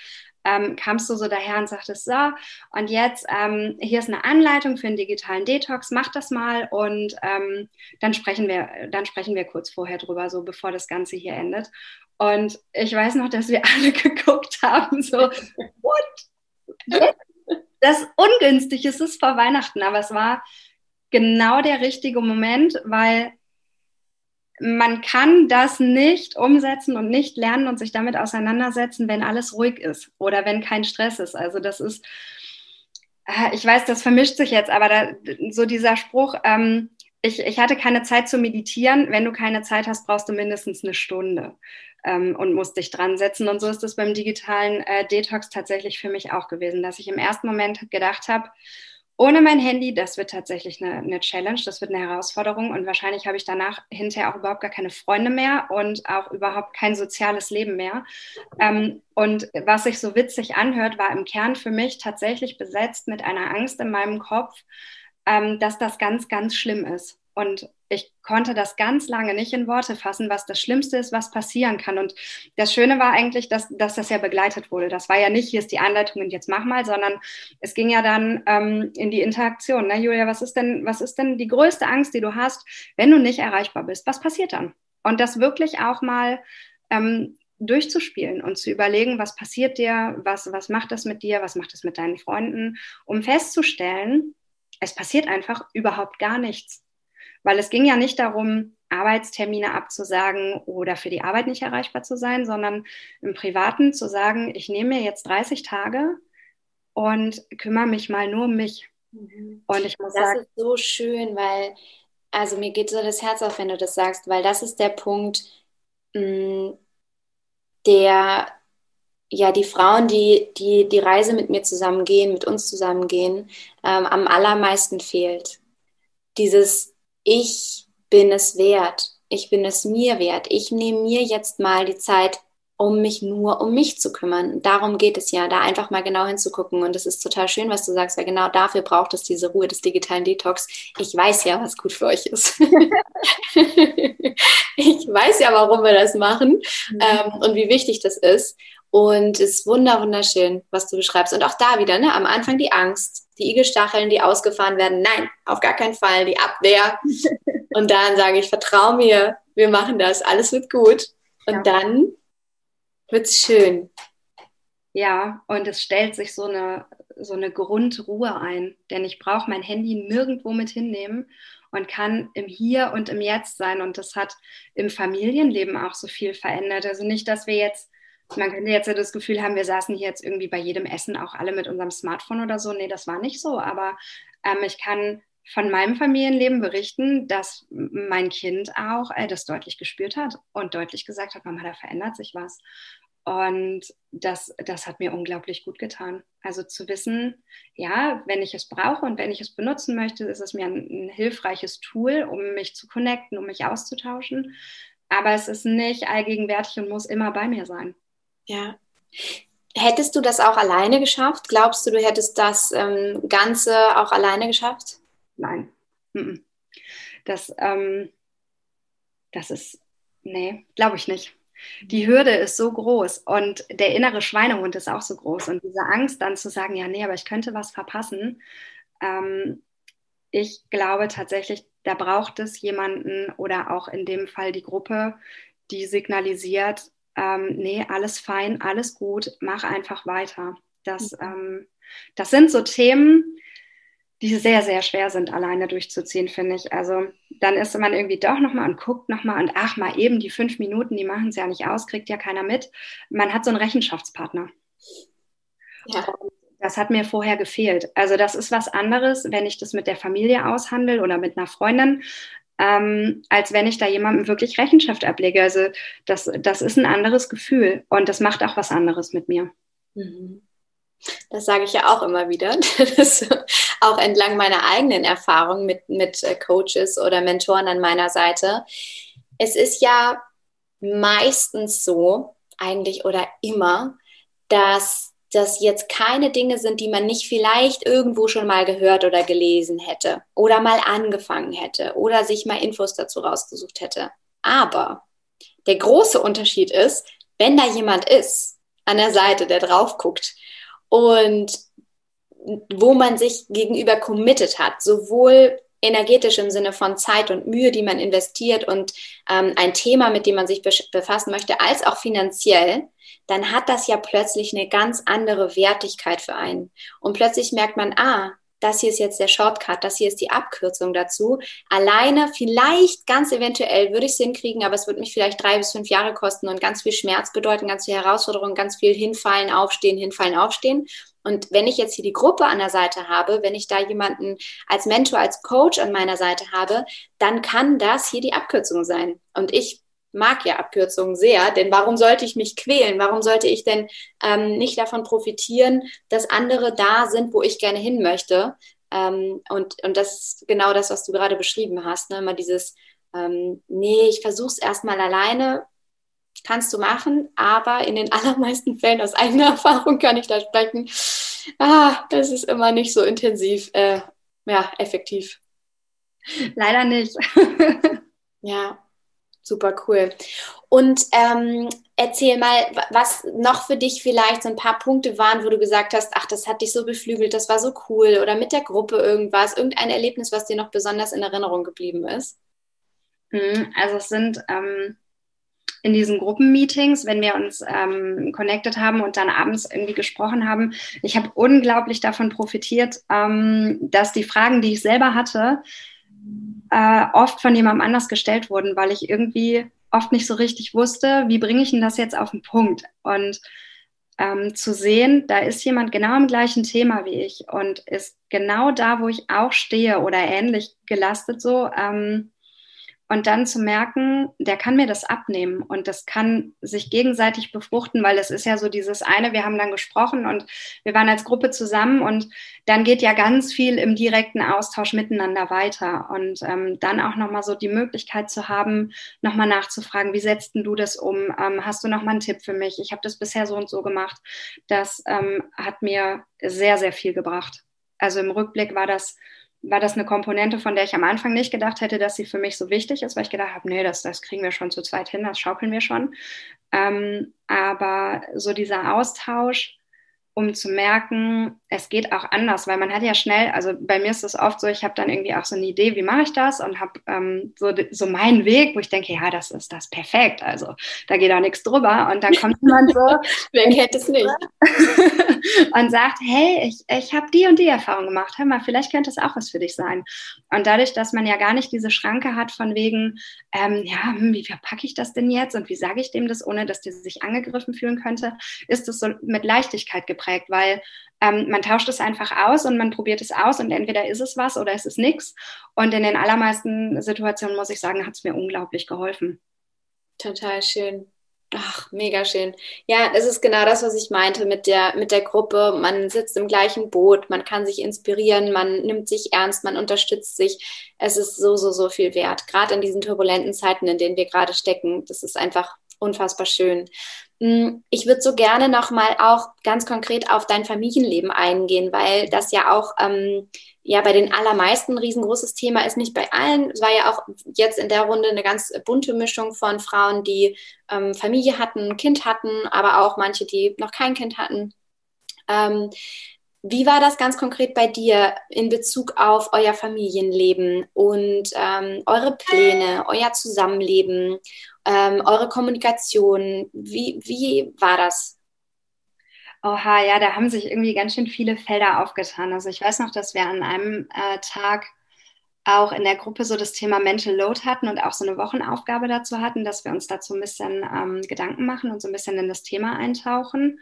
ähm, kamst du so daher und sagtest, so, und jetzt, ähm, hier ist eine Anleitung für einen digitalen Detox, mach das mal und ähm, dann sprechen wir, dann sprechen wir kurz vorher drüber, so bevor das Ganze hier endet. Und ich weiß noch, dass wir (laughs) alle geguckt haben, so, what? Das ist ungünstig, es ist vor Weihnachten, aber es war genau der richtige Moment, weil man kann das nicht umsetzen und nicht lernen und sich damit auseinandersetzen, wenn alles ruhig ist oder wenn kein Stress ist. Also das ist, äh, ich weiß, das vermischt sich jetzt, aber da, so dieser Spruch, ähm, ich, ich hatte keine Zeit zu meditieren. Wenn du keine Zeit hast, brauchst du mindestens eine Stunde ähm, und musst dich dran setzen. Und so ist es beim digitalen äh, Detox tatsächlich für mich auch gewesen, dass ich im ersten Moment gedacht habe, ohne mein Handy, das wird tatsächlich eine, eine, Challenge, das wird eine Herausforderung und wahrscheinlich habe ich danach hinterher auch überhaupt gar keine Freunde mehr und auch überhaupt kein soziales Leben mehr. Ähm, und was sich so witzig anhört, war im Kern für mich tatsächlich besetzt mit einer Angst in meinem Kopf, ähm, dass das ganz, ganz schlimm ist. Und ich konnte das ganz lange nicht in Worte fassen, was das Schlimmste ist, was passieren kann. Und das Schöne war eigentlich, dass, dass das ja begleitet wurde. Das war ja nicht, hier ist die Anleitung und jetzt mach mal, sondern es ging ja dann ähm, in die Interaktion. Ne? Julia, was ist, denn, was ist denn die größte Angst, die du hast, wenn du nicht erreichbar bist? Was passiert dann? Und das wirklich auch mal ähm, durchzuspielen und zu überlegen, was passiert dir, was, was macht das mit dir, was macht das mit deinen Freunden, um festzustellen, es passiert einfach überhaupt gar nichts weil es ging ja nicht darum, Arbeitstermine abzusagen oder für die Arbeit nicht erreichbar zu sein, sondern im Privaten zu sagen, ich nehme mir jetzt 30 Tage und kümmere mich mal nur um mich. Mhm. Und ich muss das sagen, ist so schön, weil, also mir geht so das Herz auf, wenn du das sagst, weil das ist der Punkt, mm, der ja die Frauen, die, die die Reise mit mir zusammengehen, mit uns zusammengehen, ähm, am allermeisten fehlt. Dieses ich bin es wert, ich bin es mir wert, ich nehme mir jetzt mal die Zeit, um mich nur um mich zu kümmern. Darum geht es ja, da einfach mal genau hinzugucken. Und es ist total schön, was du sagst, weil genau dafür braucht es diese Ruhe des digitalen Detox. Ich weiß ja, was gut für euch ist. (laughs) ich weiß ja, warum wir das machen mhm. ähm, und wie wichtig das ist. Und es ist wunderschön, was du beschreibst. Und auch da wieder, ne, am Anfang die Angst, die Igelstacheln, die ausgefahren werden. Nein, auf gar keinen Fall, die Abwehr. (laughs) und dann sage ich, vertrau mir, wir machen das, alles wird gut. Und ja. dann wird es schön. Ja, und es stellt sich so eine, so eine Grundruhe ein, denn ich brauche mein Handy nirgendwo mit hinnehmen und kann im Hier und im Jetzt sein. Und das hat im Familienleben auch so viel verändert. Also nicht, dass wir jetzt man könnte jetzt ja das Gefühl haben, wir saßen hier jetzt irgendwie bei jedem Essen auch alle mit unserem Smartphone oder so. Nee, das war nicht so. Aber ähm, ich kann von meinem Familienleben berichten, dass mein Kind auch äh, das deutlich gespürt hat und deutlich gesagt hat, Mama, da verändert sich was. Und das, das hat mir unglaublich gut getan. Also zu wissen, ja, wenn ich es brauche und wenn ich es benutzen möchte, ist es mir ein, ein hilfreiches Tool, um mich zu connecten, um mich auszutauschen. Aber es ist nicht allgegenwärtig und muss immer bei mir sein. Ja. Hättest du das auch alleine geschafft? Glaubst du, du hättest das ähm, Ganze auch alleine geschafft? Nein. Das, ähm, das ist, nee, glaube ich nicht. Die Hürde ist so groß und der innere Schweinehund ist auch so groß. Und diese Angst dann zu sagen, ja, nee, aber ich könnte was verpassen. Ähm, ich glaube tatsächlich, da braucht es jemanden oder auch in dem Fall die Gruppe, die signalisiert, ähm, nee, alles fein, alles gut, mach einfach weiter. Das, ähm, das sind so Themen, die sehr, sehr schwer sind, alleine durchzuziehen, finde ich. Also dann ist man irgendwie doch nochmal und guckt nochmal und ach, mal eben die fünf Minuten, die machen es ja nicht aus, kriegt ja keiner mit. Man hat so einen Rechenschaftspartner. Ja. Das hat mir vorher gefehlt. Also das ist was anderes, wenn ich das mit der Familie aushandle oder mit einer Freundin ähm, als wenn ich da jemandem wirklich Rechenschaft ablege. Also das, das ist ein anderes Gefühl und das macht auch was anderes mit mir. Mhm. Das sage ich ja auch immer wieder. (laughs) Das, auch entlang meiner eigenen Erfahrung mit, mit äh, Coaches oder Mentoren an meiner Seite. Es ist ja meistens so, eigentlich oder immer, dass das jetzt keine Dinge sind, die man nicht vielleicht irgendwo schon mal gehört oder gelesen hätte oder mal angefangen hätte oder sich mal Infos dazu rausgesucht hätte. Aber der große Unterschied ist, wenn da jemand ist an der Seite, der drauf guckt und wo man sich gegenüber committed hat, sowohl energetisch im Sinne von Zeit und Mühe, die man investiert und ähm, ein Thema, mit dem man sich befassen möchte, als auch finanziell, dann hat das ja plötzlich eine ganz andere Wertigkeit für einen. Und plötzlich merkt man, ah, das hier ist jetzt der Shortcut, das hier ist die Abkürzung dazu. Alleine, vielleicht ganz eventuell würde ich es hinkriegen, aber es wird mich vielleicht drei bis fünf Jahre kosten und ganz viel Schmerz bedeuten, ganz viel Herausforderung, ganz viel hinfallen, aufstehen, hinfallen, aufstehen. Und wenn ich jetzt hier die Gruppe an der Seite habe, wenn ich da jemanden als Mentor, als Coach an meiner Seite habe, dann kann das hier die Abkürzung sein. Und ich mag ja Abkürzungen sehr, denn warum sollte ich mich quälen? Warum sollte ich denn ähm, nicht davon profitieren, dass andere da sind, wo ich gerne hin möchte? Ähm, und, und das ist genau das, was du gerade beschrieben hast. Ne? Immer dieses, ähm, nee, ich versuche es erstmal alleine, kannst du machen, aber in den (laughs) allermeisten Fällen aus eigener Erfahrung kann ich da sprechen, ah, das ist immer nicht so intensiv, äh, ja, effektiv. Leider nicht. (laughs) ja, super cool. Und ähm, erzähl mal, was noch für dich vielleicht so ein paar Punkte waren, wo du gesagt hast, ach, das hat dich so beflügelt, das war so cool oder mit der Gruppe irgendwas, irgendein Erlebnis, was dir noch besonders in Erinnerung geblieben ist? Mhm, also es sind ähm, in diesen Gruppenmeetings, wenn wir uns ähm, connected haben und dann abends irgendwie gesprochen haben. Ich habe unglaublich davon profitiert, ähm, dass die Fragen, die ich selber hatte, äh, oft von jemandem anders gestellt wurden, weil ich irgendwie oft nicht so richtig wusste, wie bringe ich denn das jetzt auf den Punkt? Und ähm, zu sehen, da ist jemand genau im gleichen Thema wie ich und ist genau da, wo ich auch stehe oder ähnlich gelastet so. Ähm, und dann zu merken, der kann mir das abnehmen und das kann sich gegenseitig befruchten, weil es ist ja so dieses eine, wir haben dann gesprochen und wir waren als Gruppe zusammen und dann geht ja ganz viel im direkten Austausch miteinander weiter und ähm, dann auch nochmal so die Möglichkeit zu haben, nochmal nachzufragen, wie setzt du das um? Ähm, hast du nochmal einen Tipp für mich? Ich habe das bisher so und so gemacht. Das ähm, hat mir sehr, sehr viel gebracht. Also im Rückblick war das war das eine Komponente, von der ich am Anfang nicht gedacht hätte, dass sie für mich so wichtig ist, weil ich gedacht habe, nee, das, das kriegen wir schon zu zweit hin, das schaukeln wir schon. Ähm, aber so dieser Austausch, um zu merken, es geht auch anders, weil man hat ja schnell, also bei mir ist es oft so, ich habe dann irgendwie auch so eine Idee, wie mache ich das und habe ähm, so, so meinen Weg, wo ich denke, ja, das ist das perfekt, also da geht auch nichts drüber. Und dann kommt jemand so, (laughs) wer kennt es nicht, (laughs) und sagt, hey, ich, ich habe die und die Erfahrung gemacht, hör mal, vielleicht könnte es auch was für dich sein. Und dadurch, dass man ja gar nicht diese Schranke hat von wegen, ähm, ja, hm, wie verpacke ich das denn jetzt und wie sage ich dem das, ohne dass der sich angegriffen fühlen könnte, ist es so mit Leichtigkeit geprägt geprägt, weil ähm, man tauscht es einfach aus und man probiert es aus und entweder ist es was oder ist es nichts. Und in den allermeisten Situationen, muss ich sagen, hat es mir unglaublich geholfen. Total schön. Ach, mega schön. Ja, es ist genau das, was ich meinte mit der, mit der Gruppe. Man sitzt im gleichen Boot, man kann sich inspirieren, man nimmt sich ernst, man unterstützt sich. Es ist so, so, so viel wert. Gerade in diesen turbulenten Zeiten, in denen wir gerade stecken. Das ist einfach unfassbar schön. Mm, ich würde so gerne nochmal auch ganz konkret auf dein Familienleben eingehen, weil das ja auch ähm, ja bei den allermeisten ein riesengroßes Thema ist, nicht bei allen. Es war ja auch jetzt in der Runde eine ganz bunte Mischung von Frauen, die ähm, Familie hatten, Kind hatten, aber auch manche, die noch kein Kind hatten. Ähm, wie war das ganz konkret bei dir in Bezug auf euer Familienleben und ähm, eure Pläne, euer Zusammenleben ähm, eure Kommunikation? Wie, wie war das? Oha, ja, da haben sich irgendwie ganz schön viele Felder aufgetan. Also ich weiß noch, dass wir an einem äh, Tag auch in der Gruppe so das Thema Mental Load hatten und auch so eine Wochenaufgabe dazu hatten, dass wir uns dazu ein bisschen ähm, Gedanken machen und so ein bisschen in das Thema eintauchen.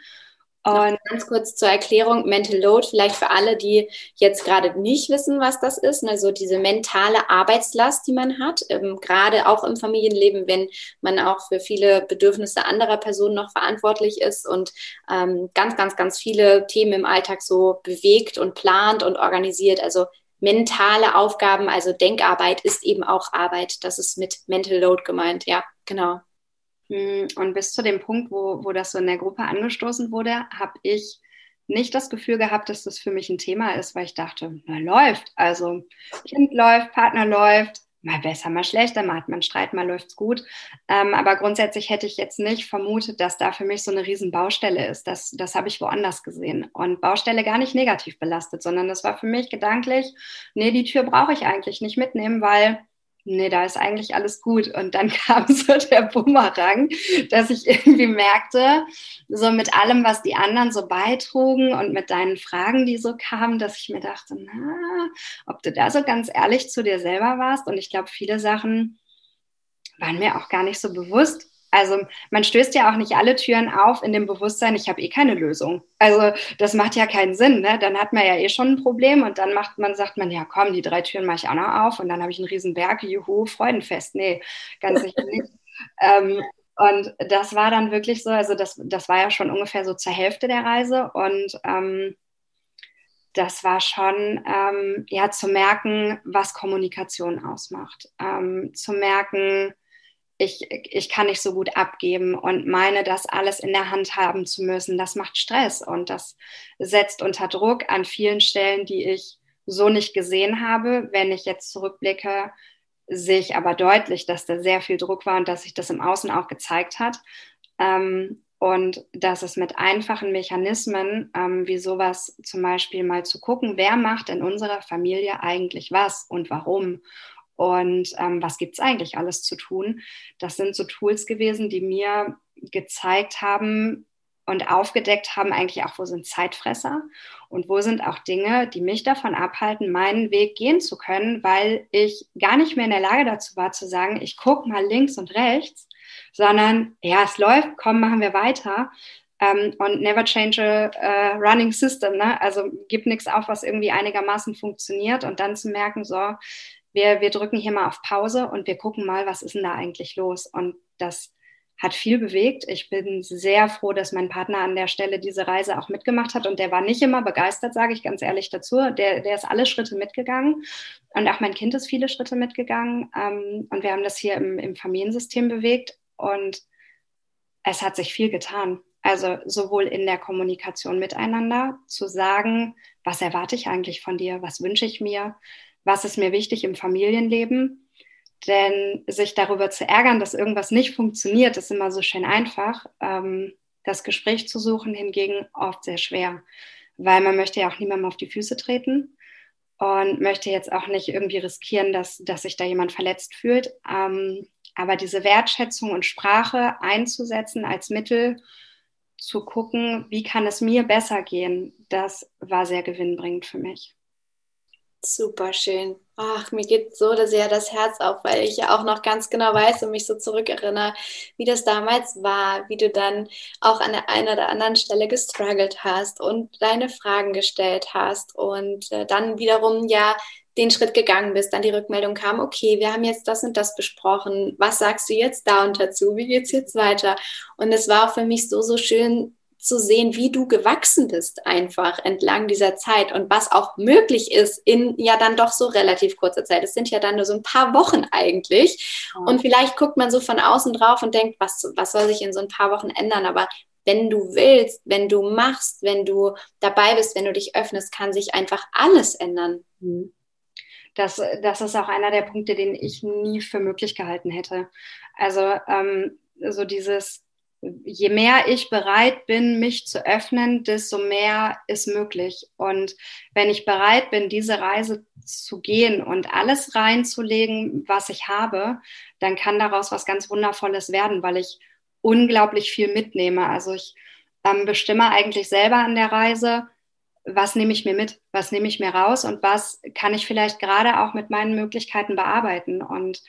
Und ganz kurz zur Erklärung, Mental Load, vielleicht für alle, die jetzt gerade nicht wissen, was das ist. Also diese mentale Arbeitslast, die man hat, ähm, gerade auch im Familienleben, wenn man auch für viele Bedürfnisse anderer Personen noch verantwortlich ist und ähm, ganz, ganz, ganz viele Themen im Alltag so bewegt und plant und organisiert. Also mentale Aufgaben, also Denkarbeit ist eben auch Arbeit. Das ist mit Mental Load gemeint. Ja, genau. Mm, und bis zu dem Punkt, wo, wo das so in der Gruppe angestoßen wurde, habe ich nicht das Gefühl gehabt, dass das für mich ein Thema ist, weil ich dachte, na läuft. Also Kind läuft, Partner läuft, mal besser, mal schlechter, mal hat man Streit, mal läuft's gut. Ähm, aber grundsätzlich hätte ich jetzt nicht vermutet, dass da für mich so eine riesen Baustelle ist. Das, das habe ich woanders gesehen. Und Baustelle gar nicht negativ belastet, sondern das war für mich gedanklich, nee, die Tür brauche ich eigentlich nicht mitnehmen, weil nee, da ist eigentlich alles gut. Und dann (laughs) kam so der Bumerang, dass ich irgendwie merkte, so mit allem, was die anderen so beitrugen und mit deinen Fragen, die so kamen, dass ich mir dachte, na, ob du da so ganz ehrlich zu dir selber warst. Und ich glaube, viele Sachen waren mir auch gar nicht so bewusst. Also man stößt ja auch nicht alle Türen auf in dem Bewusstsein, ich habe eh keine Lösung. Also das macht ja keinen Sinn. Ne? Dann hat man ja eh schon ein Problem und dann macht man, sagt man, ja komm, die drei Türen mache ich auch noch auf und dann habe ich einen riesen Berg, juhu, Freudenfest. Nee, ganz sicher nicht. (laughs) ähm, und das war dann wirklich so, also das, das war ja schon ungefähr so zur Hälfte der Reise und ähm, das war schon ähm, ja zu merken, was Kommunikation ausmacht, ähm, zu merken, ich, ich kann nicht so gut abgeben und meine, das alles in der Hand haben zu müssen. Das macht Stress und das setzt unter Druck an vielen Stellen, die ich so nicht gesehen habe. Wenn ich jetzt zurückblicke, sehe ich aber deutlich, dass da sehr viel Druck war und dass sich das im Außen auch gezeigt hat. Ähm, und dass es mit einfachen Mechanismen, ähm, wie sowas zum Beispiel mal zu gucken, wer macht in unserer Familie eigentlich was und warum und ähm, was gibt es eigentlich alles zu tun. Das sind so Tools gewesen, die mir gezeigt haben und aufgedeckt haben, eigentlich auch, wo sind Zeitfresser und wo sind auch Dinge, die mich davon abhalten, meinen Weg gehen zu können, weil ich gar nicht mehr in der Lage dazu war zu sagen, ich gucke mal links und rechts, sondern ja, es läuft, komm, machen wir weiter. Ähm, und never change a uh, running system, ne? Also gib nichts auf, was irgendwie einigermaßen funktioniert und dann zu merken, so, wir, wir drücken hier mal auf Pause und wir gucken mal, was ist denn da eigentlich los. Und das hat viel bewegt. Ich bin sehr froh, dass mein Partner an der Stelle diese Reise auch mitgemacht hat. Und der war nicht immer begeistert, sage ich ganz ehrlich dazu. Der, der ist alle Schritte mitgegangen. Und auch mein Kind ist viele Schritte mitgegangen. Ähm, und wir haben das hier im, im Familiensystem bewegt. Und es hat sich viel getan. Also sowohl in der Kommunikation miteinander zu sagen, was erwarte ich eigentlich von dir, was wünsche ich mir, was ist mir wichtig im Familienleben. Denn sich darüber zu ärgern, dass irgendwas nicht funktioniert, ist immer so schön einfach. Ähm, das Gespräch zu suchen hingegen oft sehr schwer, weil man möchte ja auch niemandem auf die Füße treten und möchte jetzt auch nicht irgendwie riskieren, dass, dass sich da jemand verletzt fühlt. Ähm, aber diese Wertschätzung und Sprache einzusetzen als Mittel, zu gucken, wie kann es mir besser gehen, das war sehr gewinnbringend für mich. Super schön. Ach, mir geht so sehr das Herz auf, weil ich ja auch noch ganz genau weiß und mich so zurückerinnere, wie das damals war, wie du dann auch an der einen oder anderen Stelle gestruggelt hast und deine Fragen gestellt hast und äh, dann wiederum ja den Schritt gegangen bist, dann die Rückmeldung kam, okay, wir haben jetzt das und das besprochen, was sagst du jetzt da und dazu, wie geht's jetzt weiter? Und es war auch für mich so, so schön zu sehen, wie du gewachsen bist einfach entlang dieser Zeit und was auch möglich ist in ja dann doch so relativ kurzer Zeit. Es sind ja dann nur so ein paar Wochen eigentlich. Und vielleicht guckt man so von außen drauf und denkt, was, was soll sich in so ein paar Wochen ändern? Aber wenn du willst, wenn du machst, wenn du dabei bist, wenn du dich öffnest, kann sich einfach alles ändern. Mhm. Das, das ist auch einer der Punkte, den ich nie für möglich gehalten hätte. Also ähm, so dieses je mehr ich bereit bin, mich zu öffnen, desto mehr ist möglich. Und wenn ich bereit bin, diese Reise zu gehen und alles reinzulegen, was ich habe, dann kann daraus was ganz Wundervolles werden, weil ich unglaublich viel mitnehme. Also ich ähm, bestimme eigentlich selber an der Reise, was nehme ich mir mit, was nehme ich mir raus und was kann ich vielleicht gerade auch mit meinen Möglichkeiten bearbeiten. Und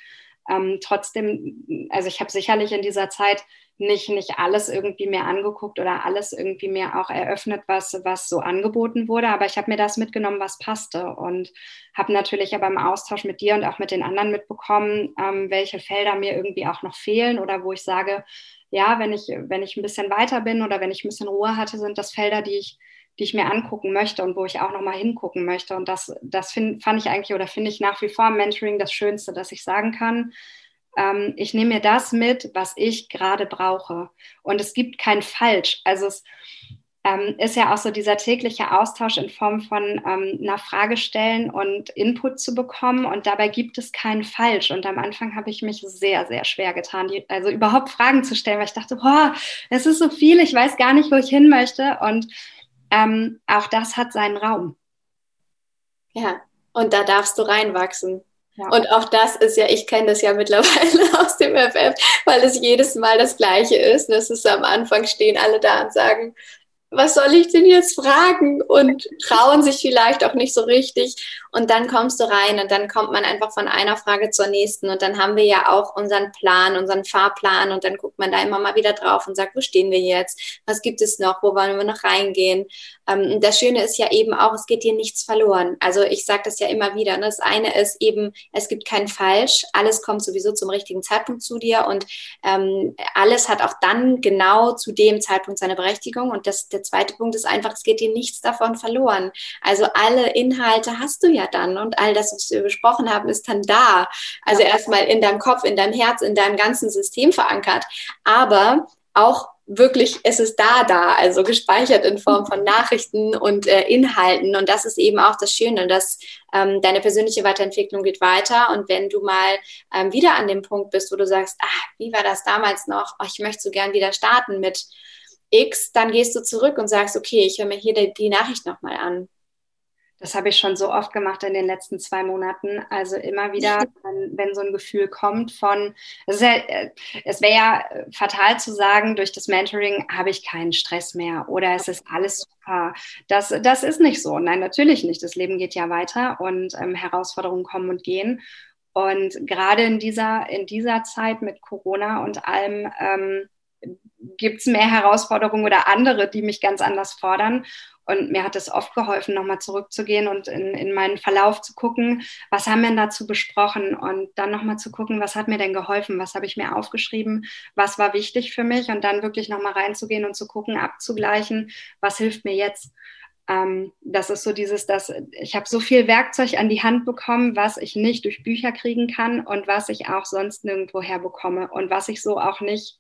ähm, trotzdem, also ich habe sicherlich in dieser Zeit nicht, nicht alles irgendwie mir angeguckt oder alles irgendwie mir auch eröffnet, was, was so angeboten wurde. Aber ich habe mir das mitgenommen, was passte und habe natürlich aber im Austausch mit dir und auch mit den anderen mitbekommen, ähm, welche Felder mir irgendwie auch noch fehlen oder wo ich sage, ja, wenn ich, wenn ich ein bisschen weiter bin oder wenn ich ein bisschen Ruhe hatte, sind das Felder, die ich, die ich mir angucken möchte und wo ich auch nochmal hingucken möchte. Und das, das find, fand ich eigentlich oder finde ich nach wie vor Mentoring das Schönste, dass ich sagen kann, ähm, ich nehme mir das mit, was ich gerade brauche. Und es gibt kein Falsch. Also es ähm, ist ja auch so dieser tägliche Austausch in Form von ähm, einer Frage stellen und Input zu bekommen. Und dabei gibt es kein Falsch. Und am Anfang habe ich mich sehr, sehr schwer getan, die, also überhaupt Fragen zu stellen, weil ich dachte, boah, es ist so viel, ich weiß gar nicht, wo ich hin möchte. Und ähm, auch das hat seinen Raum. Ja, und da darfst du reinwachsen. Und auch das ist ja, ich kenne das ja mittlerweile (laughs) aus dem FF, weil es jedes Mal das Gleiche ist. Das ist am Anfang stehen alle da und sagen, was soll ich denn jetzt fragen? Und trauen sich vielleicht auch nicht so richtig. Und dann kommst du rein und dann kommt man einfach von einer Frage zur nächsten. Und dann haben wir ja auch unseren Plan, unseren Fahrplan. Und dann guckt man da immer mal wieder drauf und sagt, wo stehen wir jetzt? Was gibt es noch? Wo wollen wir noch reingehen? Ähm, das Schöne ist ja eben auch, es geht dir nichts verloren. Also ich sage das ja immer wieder. Ne? Das eine ist eben, es gibt kein Falsch. Alles kommt sowieso zum richtigen Zeitpunkt zu dir. Und ähm, alles hat auch dann genau zu dem Zeitpunkt seine Berechtigung. Und das, der zweite Punkt ist einfach, es geht dir nichts davon verloren. Also alle Inhalte hast du ja dann und all das, was wir besprochen haben, ist dann da. Also ja. erstmal in deinem Kopf, in deinem Herz, in deinem ganzen System verankert. Aber auch wirklich, es ist da, da, also gespeichert in Form von Nachrichten und äh, Inhalten. Und das ist eben auch das Schöne, dass ähm, deine persönliche Weiterentwicklung geht weiter. Und wenn du mal ähm, wieder an dem Punkt bist, wo du sagst, ah, wie war das damals noch? Oh, ich möchte so gern wieder starten mit X, dann gehst du zurück und sagst, okay, ich höre mir hier die, die Nachricht nochmal an. Das habe ich schon so oft gemacht in den letzten zwei Monaten. Also immer wieder, wenn, wenn so ein Gefühl kommt von, es, ja, äh, es wäre ja fatal zu sagen, durch das Mentoring habe ich keinen Stress mehr oder es ist alles super. Das, das ist nicht so. Nein, natürlich nicht. Das Leben geht ja weiter und ähm, Herausforderungen kommen und gehen. Und gerade in dieser, in dieser Zeit mit Corona und allem ähm, gibt es mehr Herausforderungen oder andere, die mich ganz anders fordern. Und mir hat es oft geholfen, nochmal zurückzugehen und in, in meinen Verlauf zu gucken, was haben wir denn dazu besprochen? Und dann nochmal zu gucken, was hat mir denn geholfen, was habe ich mir aufgeschrieben, was war wichtig für mich? Und dann wirklich nochmal reinzugehen und zu gucken, abzugleichen, was hilft mir jetzt. Ähm, das ist so dieses, dass ich habe so viel Werkzeug an die Hand bekommen, was ich nicht durch Bücher kriegen kann und was ich auch sonst nirgendwo herbekomme und was ich so auch nicht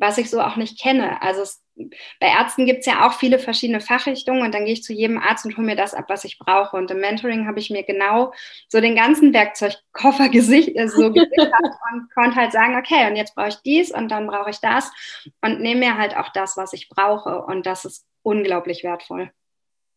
was ich so auch nicht kenne. Also es, bei Ärzten gibt es ja auch viele verschiedene Fachrichtungen und dann gehe ich zu jedem Arzt und hole mir das ab, was ich brauche. Und im Mentoring habe ich mir genau so den ganzen Werkzeugkoffer (laughs) gesicht, äh, so gesichert und konnte halt sagen, okay, und jetzt brauche ich dies und dann brauche ich das und nehme mir halt auch das, was ich brauche. Und das ist unglaublich wertvoll.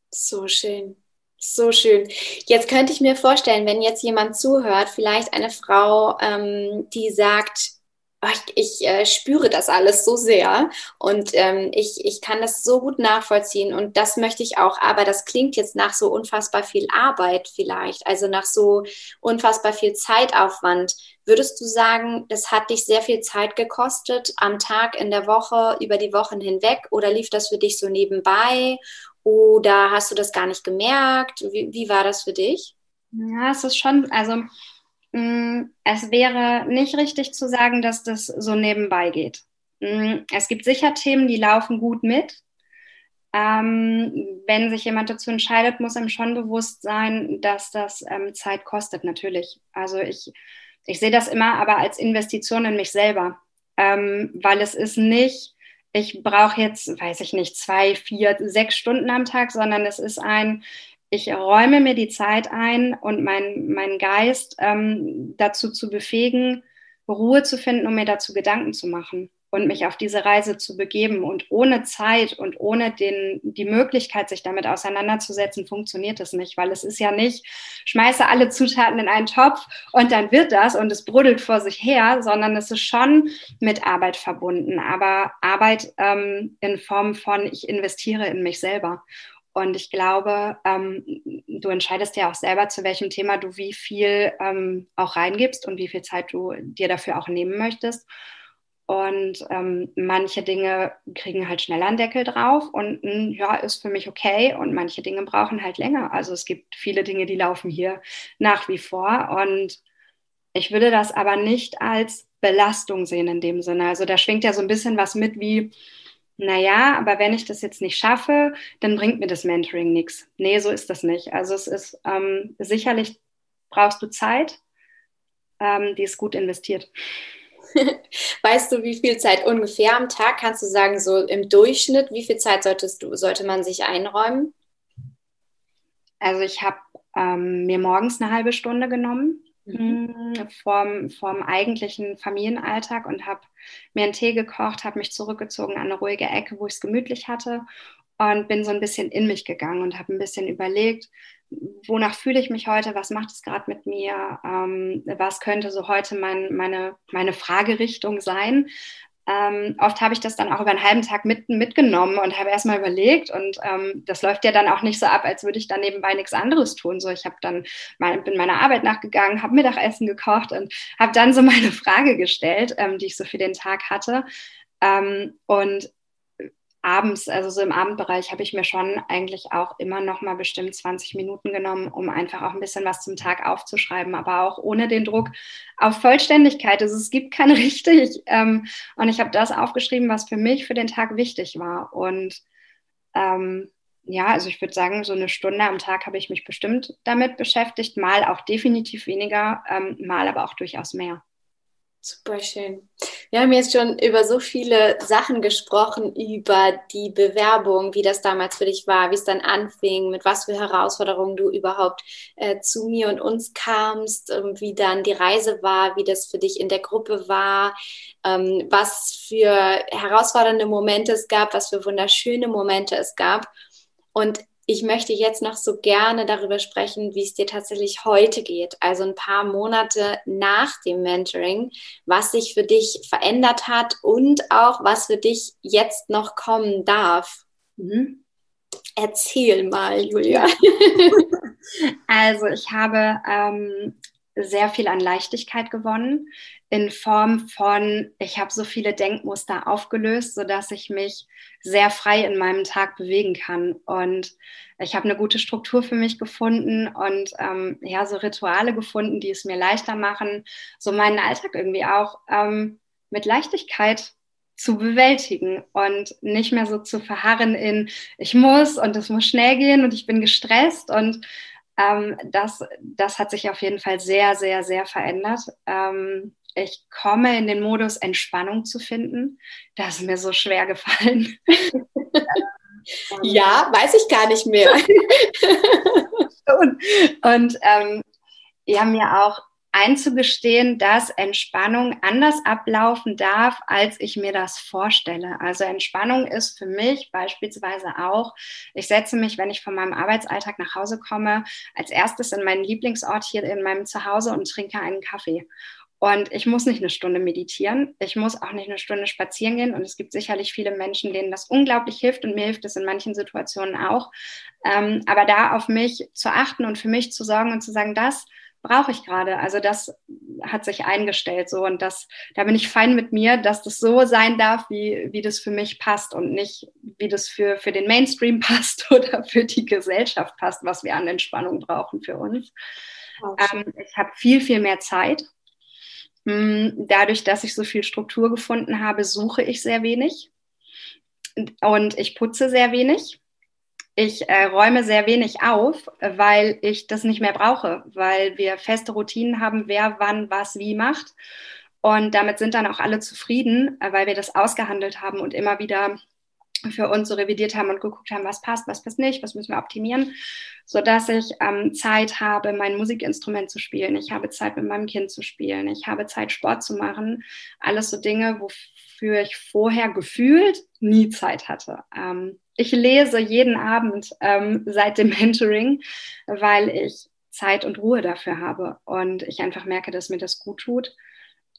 So schön. So schön. Jetzt könnte ich mir vorstellen, wenn jetzt jemand zuhört, vielleicht eine Frau, ähm, die sagt, ich, ich äh, spüre das alles so sehr und ähm, ich, ich kann das so gut nachvollziehen und das möchte ich auch, aber das klingt jetzt nach so unfassbar viel Arbeit vielleicht, also nach so unfassbar viel Zeitaufwand. Würdest du sagen, das hat dich sehr viel Zeit gekostet am Tag, in der Woche, über die Wochen hinweg oder lief das für dich so nebenbei oder hast du das gar nicht gemerkt? Wie, wie war das für dich? Ja, es ist schon, also es wäre nicht richtig zu sagen, dass das so nebenbei geht. Mm, es gibt sicher Themen, die laufen gut mit. Ähm, wenn sich jemand dazu entscheidet, muss ihm schon bewusst sein, dass das ähm, Zeit kostet, natürlich. Also ich, ich sehe das immer aber als Investition in mich selber, ähm, weil es ist nicht, ich brauche jetzt, weiß ich nicht, zwei, vier, sechs Stunden am Tag, sondern es ist ein, ich räume mir die Zeit ein und meinen mein Geist ähm, dazu zu befähigen, Ruhe zu finden, um mir dazu Gedanken zu machen und mich auf diese Reise zu begeben. Und ohne Zeit und ohne den, die Möglichkeit, sich damit auseinanderzusetzen, funktioniert es nicht, weil es ist ja nicht, schmeiße alle Zutaten in einen Topf und dann wird das und es brodelt vor sich her, sondern es ist schon mit Arbeit verbunden, aber Arbeit ähm, in Form von, ich investiere in mich selber. Und ich glaube, ähm, du entscheidest ja auch selber, zu welchem Thema du wie viel ähm, auch reingibst und wie viel Zeit du dir dafür auch nehmen möchtest. Und ähm, manche Dinge kriegen halt schneller einen Deckel drauf und hm, ja, ist für mich okay. Und manche Dinge brauchen halt länger. Also es gibt viele Dinge, die laufen hier nach wie vor. Und ich würde das aber nicht als Belastung sehen in dem Sinne. Also da schwingt ja so ein bisschen was mit wie, naja, aber wenn ich das jetzt nicht schaffe, dann bringt mir das Mentoring nichts. Nee, so ist das nicht. Also es ist ähm, sicherlich brauchst du Zeit. ähm, die ist gut investiert. (laughs) Weißt du, wie viel Zeit ungefähr am Tag kannst du sagen, so im Durchschnitt, wie viel Zeit solltest du, sollte man sich einräumen? Also ich habe ähm, mir morgens eine halbe Stunde genommen mhm. Mm, vorm, vorm eigentlichen Familienalltag und habe mir einen Tee gekocht, habe mich zurückgezogen an eine ruhige Ecke, wo ich es gemütlich hatte und bin so ein bisschen in mich gegangen und habe ein bisschen überlegt, wonach fühle ich mich heute, was macht es gerade mit mir, ähm, was könnte so heute mein, meine, meine Fragerichtung sein. Ähm, oft habe ich das dann auch über einen halben Tag mit, mitgenommen und habe erstmal überlegt und ähm, das läuft ja dann auch nicht so ab, als würde ich dann nebenbei nichts anderes tun. So, ich habe dann mein, bin meiner Arbeit nachgegangen, habe Mittagessen gekocht und habe dann so (laughs) meine Frage gestellt, ähm, die ich so für den Tag hatte. Ähm, und abends, also so im Abendbereich, habe ich mir schon eigentlich auch immer noch mal bestimmt 20 Minuten genommen, um einfach auch ein bisschen was zum Tag aufzuschreiben, aber auch ohne den Druck auf Vollständigkeit. Also es gibt kein (laughs) richtig. Ähm, und ich habe das aufgeschrieben, was für mich für den Tag wichtig war. Und ähm, ja, also ich würde sagen, so eine Stunde am Tag habe ich mich bestimmt damit beschäftigt, mal auch definitiv weniger, ähm, mal aber auch durchaus mehr. Super schön. Wir haben jetzt schon über so viele Sachen gesprochen, über die Bewerbung, wie das damals für dich war, wie es dann anfing, mit was für Herausforderungen du überhaupt äh, zu mir und uns kamst, ähm, wie dann die Reise war, wie das für dich in der Gruppe war, ähm, was für herausfordernde Momente es gab, was für wunderschöne Momente es gab. Und ich möchte jetzt noch so gerne darüber sprechen, wie es dir tatsächlich heute geht, also ein paar Monate nach dem Mentoring, was sich für dich verändert hat und auch was für dich jetzt noch kommen darf. Mhm. Erzähl mal, Julia. (laughs) Also ich habe ähm, sehr viel an Leichtigkeit gewonnen in Form von, ich habe so viele Denkmuster aufgelöst, sodass ich mich sehr frei in meinem Tag bewegen kann. Und ich habe eine gute Struktur für mich gefunden und ähm, ja, so Rituale gefunden, die es mir leichter machen, so meinen Alltag irgendwie auch ähm, mit Leichtigkeit zu bewältigen und nicht mehr so zu verharren in, ich muss und es muss schnell gehen und ich bin gestresst und ähm, das, das hat sich auf jeden Fall sehr, sehr, sehr verändert. Ähm, ich komme in den Modus, Entspannung zu finden. Das ist mir so schwer gefallen. (laughs) ja, weiß ich gar nicht mehr. (laughs) und und ähm, ja, mir auch einzugestehen, dass Entspannung anders ablaufen darf, als ich mir das vorstelle. Also Entspannung ist für mich beispielsweise auch, ich setze mich, wenn ich von meinem Arbeitsalltag nach Hause komme, als erstes in meinen Lieblingsort hier in meinem Zuhause und trinke einen Kaffee. Und ich muss nicht eine Stunde meditieren, ich muss auch nicht eine Stunde spazieren gehen. Und es gibt sicherlich viele Menschen, denen das unglaublich hilft und mir hilft es in manchen Situationen auch. Ähm, aber da auf mich zu achten und für mich zu sorgen und zu sagen, das brauche ich gerade. Also das hat sich eingestellt so und das, da bin ich fein mit mir, dass das so sein darf, wie, wie das für mich passt und nicht, wie das für, für den Mainstream (laughs) passt oder für die Gesellschaft passt, was wir an Entspannung brauchen für uns. Ähm, ich habe viel, viel mehr Zeit. Mm, dadurch, dass ich so viel Struktur gefunden habe, suche ich sehr wenig und ich putze sehr wenig ich äh, räume sehr wenig auf, weil ich das nicht mehr brauche, weil wir feste Routinen haben, wer wann was wie macht. Und damit sind dann auch alle zufrieden, äh, weil wir das ausgehandelt haben und immer wieder für uns so revidiert haben und geguckt haben, was passt, was passt nicht, was müssen wir optimieren, sodass ich ähm, Zeit habe, mein Musikinstrument zu spielen. Ich habe Zeit, mit meinem Kind zu spielen. Ich habe Zeit, Sport zu machen. Alles so Dinge, wofür ich vorher gefühlt nie Zeit hatte. Ähm, ich lese jeden Abend ähm, seit dem Mentoring, weil ich Zeit und Ruhe dafür habe und ich einfach merke, dass mir das gut tut.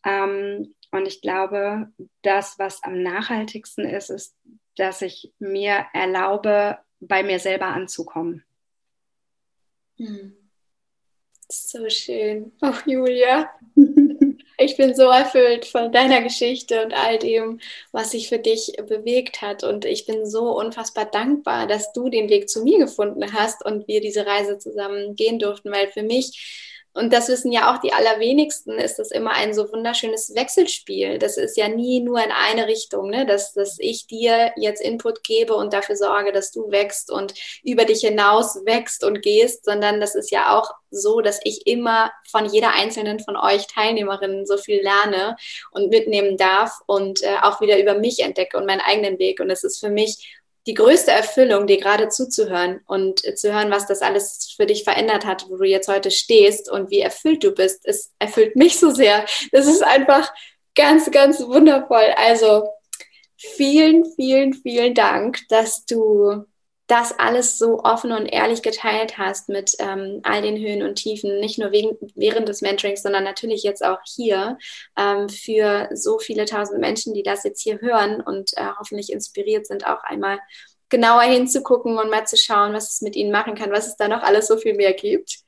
Ähm, und ich glaube, das, was am nachhaltigsten ist, ist, dass ich mir erlaube, bei mir selber anzukommen. Hm. So schön. Oh, Julia. (laughs) Ich bin so erfüllt von deiner Geschichte und all dem, was sich für dich bewegt hat. Und ich bin so unfassbar dankbar, dass du den Weg zu mir gefunden hast und wir diese Reise zusammen gehen durften, weil für mich und das wissen ja auch die allerwenigsten, ist das immer ein so wunderschönes Wechselspiel. Das ist ja nie nur in eine Richtung, ne? dass, dass ich dir jetzt Input gebe und dafür sorge, dass du wächst und über dich hinaus wächst und gehst, sondern das ist ja auch so, dass ich immer von jeder einzelnen von euch Teilnehmerinnen so viel lerne und mitnehmen darf und äh, auch wieder über mich entdecke und meinen eigenen Weg. Und es ist für mich die größte Erfüllung, dir gerade zuzuhören und zu hören, was das alles für dich verändert hat, wo du jetzt heute stehst und wie erfüllt du bist. Es erfüllt mich so sehr. Das ist einfach ganz, ganz wundervoll. Also vielen, vielen, vielen Dank, dass du das alles so offen und ehrlich geteilt hast mit ähm, all den Höhen und Tiefen, nicht nur wegen, während des Mentorings, sondern natürlich jetzt auch hier ähm, für so viele tausend Menschen, die das jetzt hier hören und äh, hoffentlich inspiriert sind, auch einmal genauer hinzugucken und mal zu schauen, was es mit ihnen machen kann, was es da noch alles so viel mehr gibt.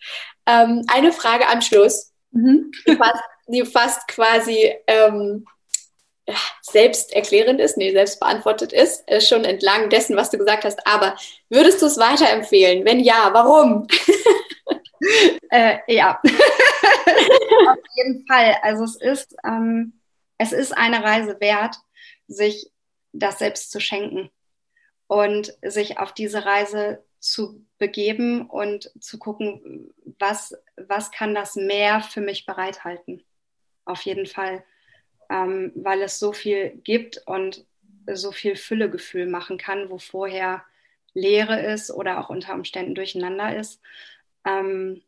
Ähm, eine Frage am Schluss, mhm. die, fast, die, fast, quasi ähm, selbsterklärend ist, nee, selbst beantwortet ist, äh, schon entlang dessen, was du gesagt hast. Aber würdest du es weiterempfehlen? Wenn ja, warum? (laughs) äh, ja, (laughs) auf jeden Fall. Also es ist, ähm, es ist eine Reise wert, sich das selbst zu schenken und sich auf diese Reise zu begeben und zu gucken, was, was kann das Meer für mich bereithalten. Auf jeden Fall ähm, weil es so viel gibt und so viel Füllegefühl machen kann, wo vorher Leere ist oder auch unter Umständen durcheinander ist. Ähm,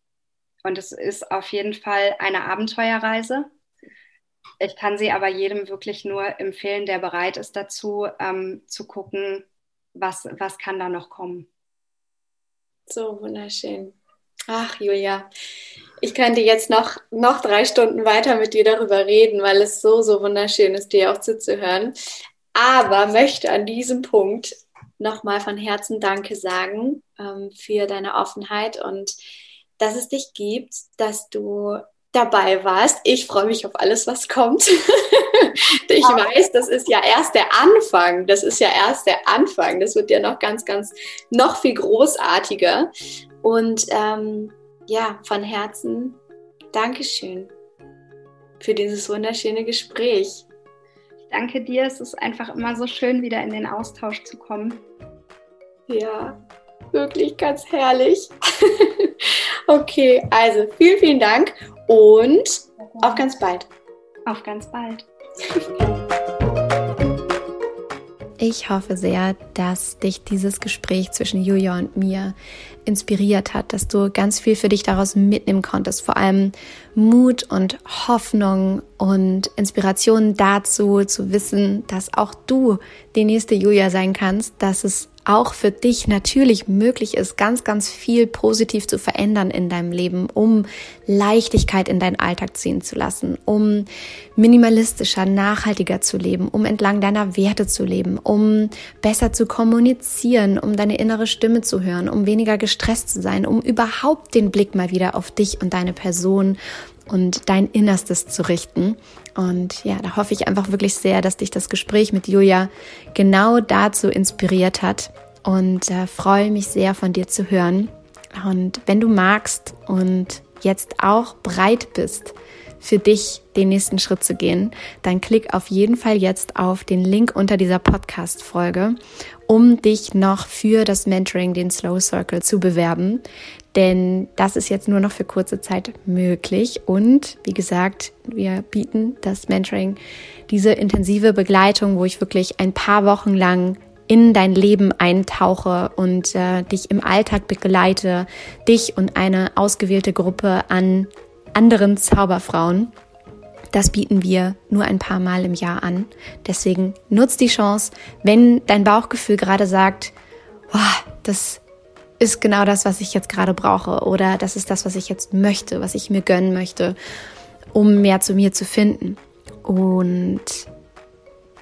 und es ist auf jeden Fall eine Abenteuerreise. Ich kann sie aber jedem wirklich nur empfehlen, der bereit ist dazu, ähm, zu gucken, was, was kann da noch kommen. So wunderschön. Ach, Julia, ich könnte jetzt noch, noch drei Stunden weiter mit dir darüber reden, weil es so, so wunderschön ist, dir auch zuzuhören. Aber möchte an diesem Punkt nochmal von Herzen Danke sagen ähm, für deine Offenheit und dass es dich gibt, dass du dabei warst. Ich freue mich auf alles, was kommt. (laughs) (laughs) ich weiß, das ist ja erst der Anfang. Das ist ja erst der Anfang. Das wird ja noch ganz, ganz, noch viel großartiger. Und ähm, ja, von Herzen Dankeschön für dieses wunderschöne Gespräch. Ich danke dir. Es ist einfach immer so schön, wieder in den Austausch zu kommen. Ja, wirklich ganz herrlich. (laughs) okay, also vielen, vielen Dank und auf ganz bald. Auf ganz bald. Ich hoffe sehr, dass dich dieses Gespräch zwischen Julia und mir inspiriert hat, dass du ganz viel für dich daraus mitnehmen konntest. Vor allem Mut und Hoffnung und Inspiration dazu zu wissen, dass auch du die nächste Julia sein kannst, dass es auch für dich natürlich möglich ist, ganz, ganz viel positiv zu verändern in deinem Leben, um Leichtigkeit in deinen Alltag ziehen zu lassen, um minimalistischer, nachhaltiger zu leben, um entlang deiner Werte zu leben, um besser zu kommunizieren, um deine innere Stimme zu hören, um weniger gestresst zu sein, um überhaupt den Blick mal wieder auf dich und deine Person und dein Innerstes zu richten. Und ja, da hoffe ich einfach wirklich sehr, dass dich das Gespräch mit Julia genau dazu inspiriert hat und äh, freue mich sehr von dir zu hören. Und wenn du magst und jetzt auch bereit bist, für dich den nächsten Schritt zu gehen, dann klick auf jeden Fall jetzt auf den Link unter dieser Podcast-Folge, um dich noch für das Mentoring, den Slow Circle, zu bewerben. Denn das ist jetzt nur noch für kurze Zeit möglich. Und wie gesagt, wir bieten das Mentoring, diese intensive Begleitung, wo ich wirklich ein paar Wochen lang in dein Leben eintauche und äh, dich im Alltag begleite, dich und eine ausgewählte Gruppe an anderen Zauberfrauen. Das bieten wir nur ein paar Mal im Jahr an. Deswegen nutzt die Chance, wenn dein Bauchgefühl gerade sagt, oh, das ist genau das, was ich jetzt gerade brauche oder das ist das, was ich jetzt möchte, was ich mir gönnen möchte, um mehr zu mir zu finden. Und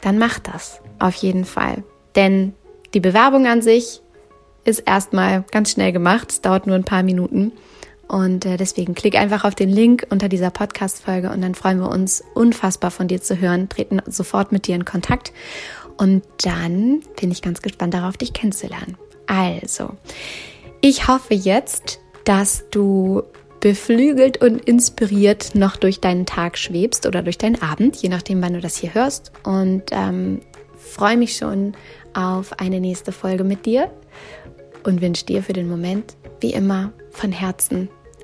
dann mach das auf jeden Fall. Denn die Bewerbung an sich ist erstmal ganz schnell gemacht. Es dauert nur ein paar Minuten. Und äh, deswegen klick einfach auf den Link unter dieser Podcast-Folge und dann freuen wir uns unfassbar von dir zu hören, treten sofort mit dir in Kontakt. Und dann bin ich ganz gespannt darauf, dich kennenzulernen. Also, ich hoffe jetzt, dass du beflügelt und inspiriert noch durch deinen Tag schwebst oder durch deinen Abend, je nachdem, wann du das hier hörst. Und ähm, freue mich schon auf eine nächste Folge mit dir und wünsche dir für den Moment, wie immer, von Herzen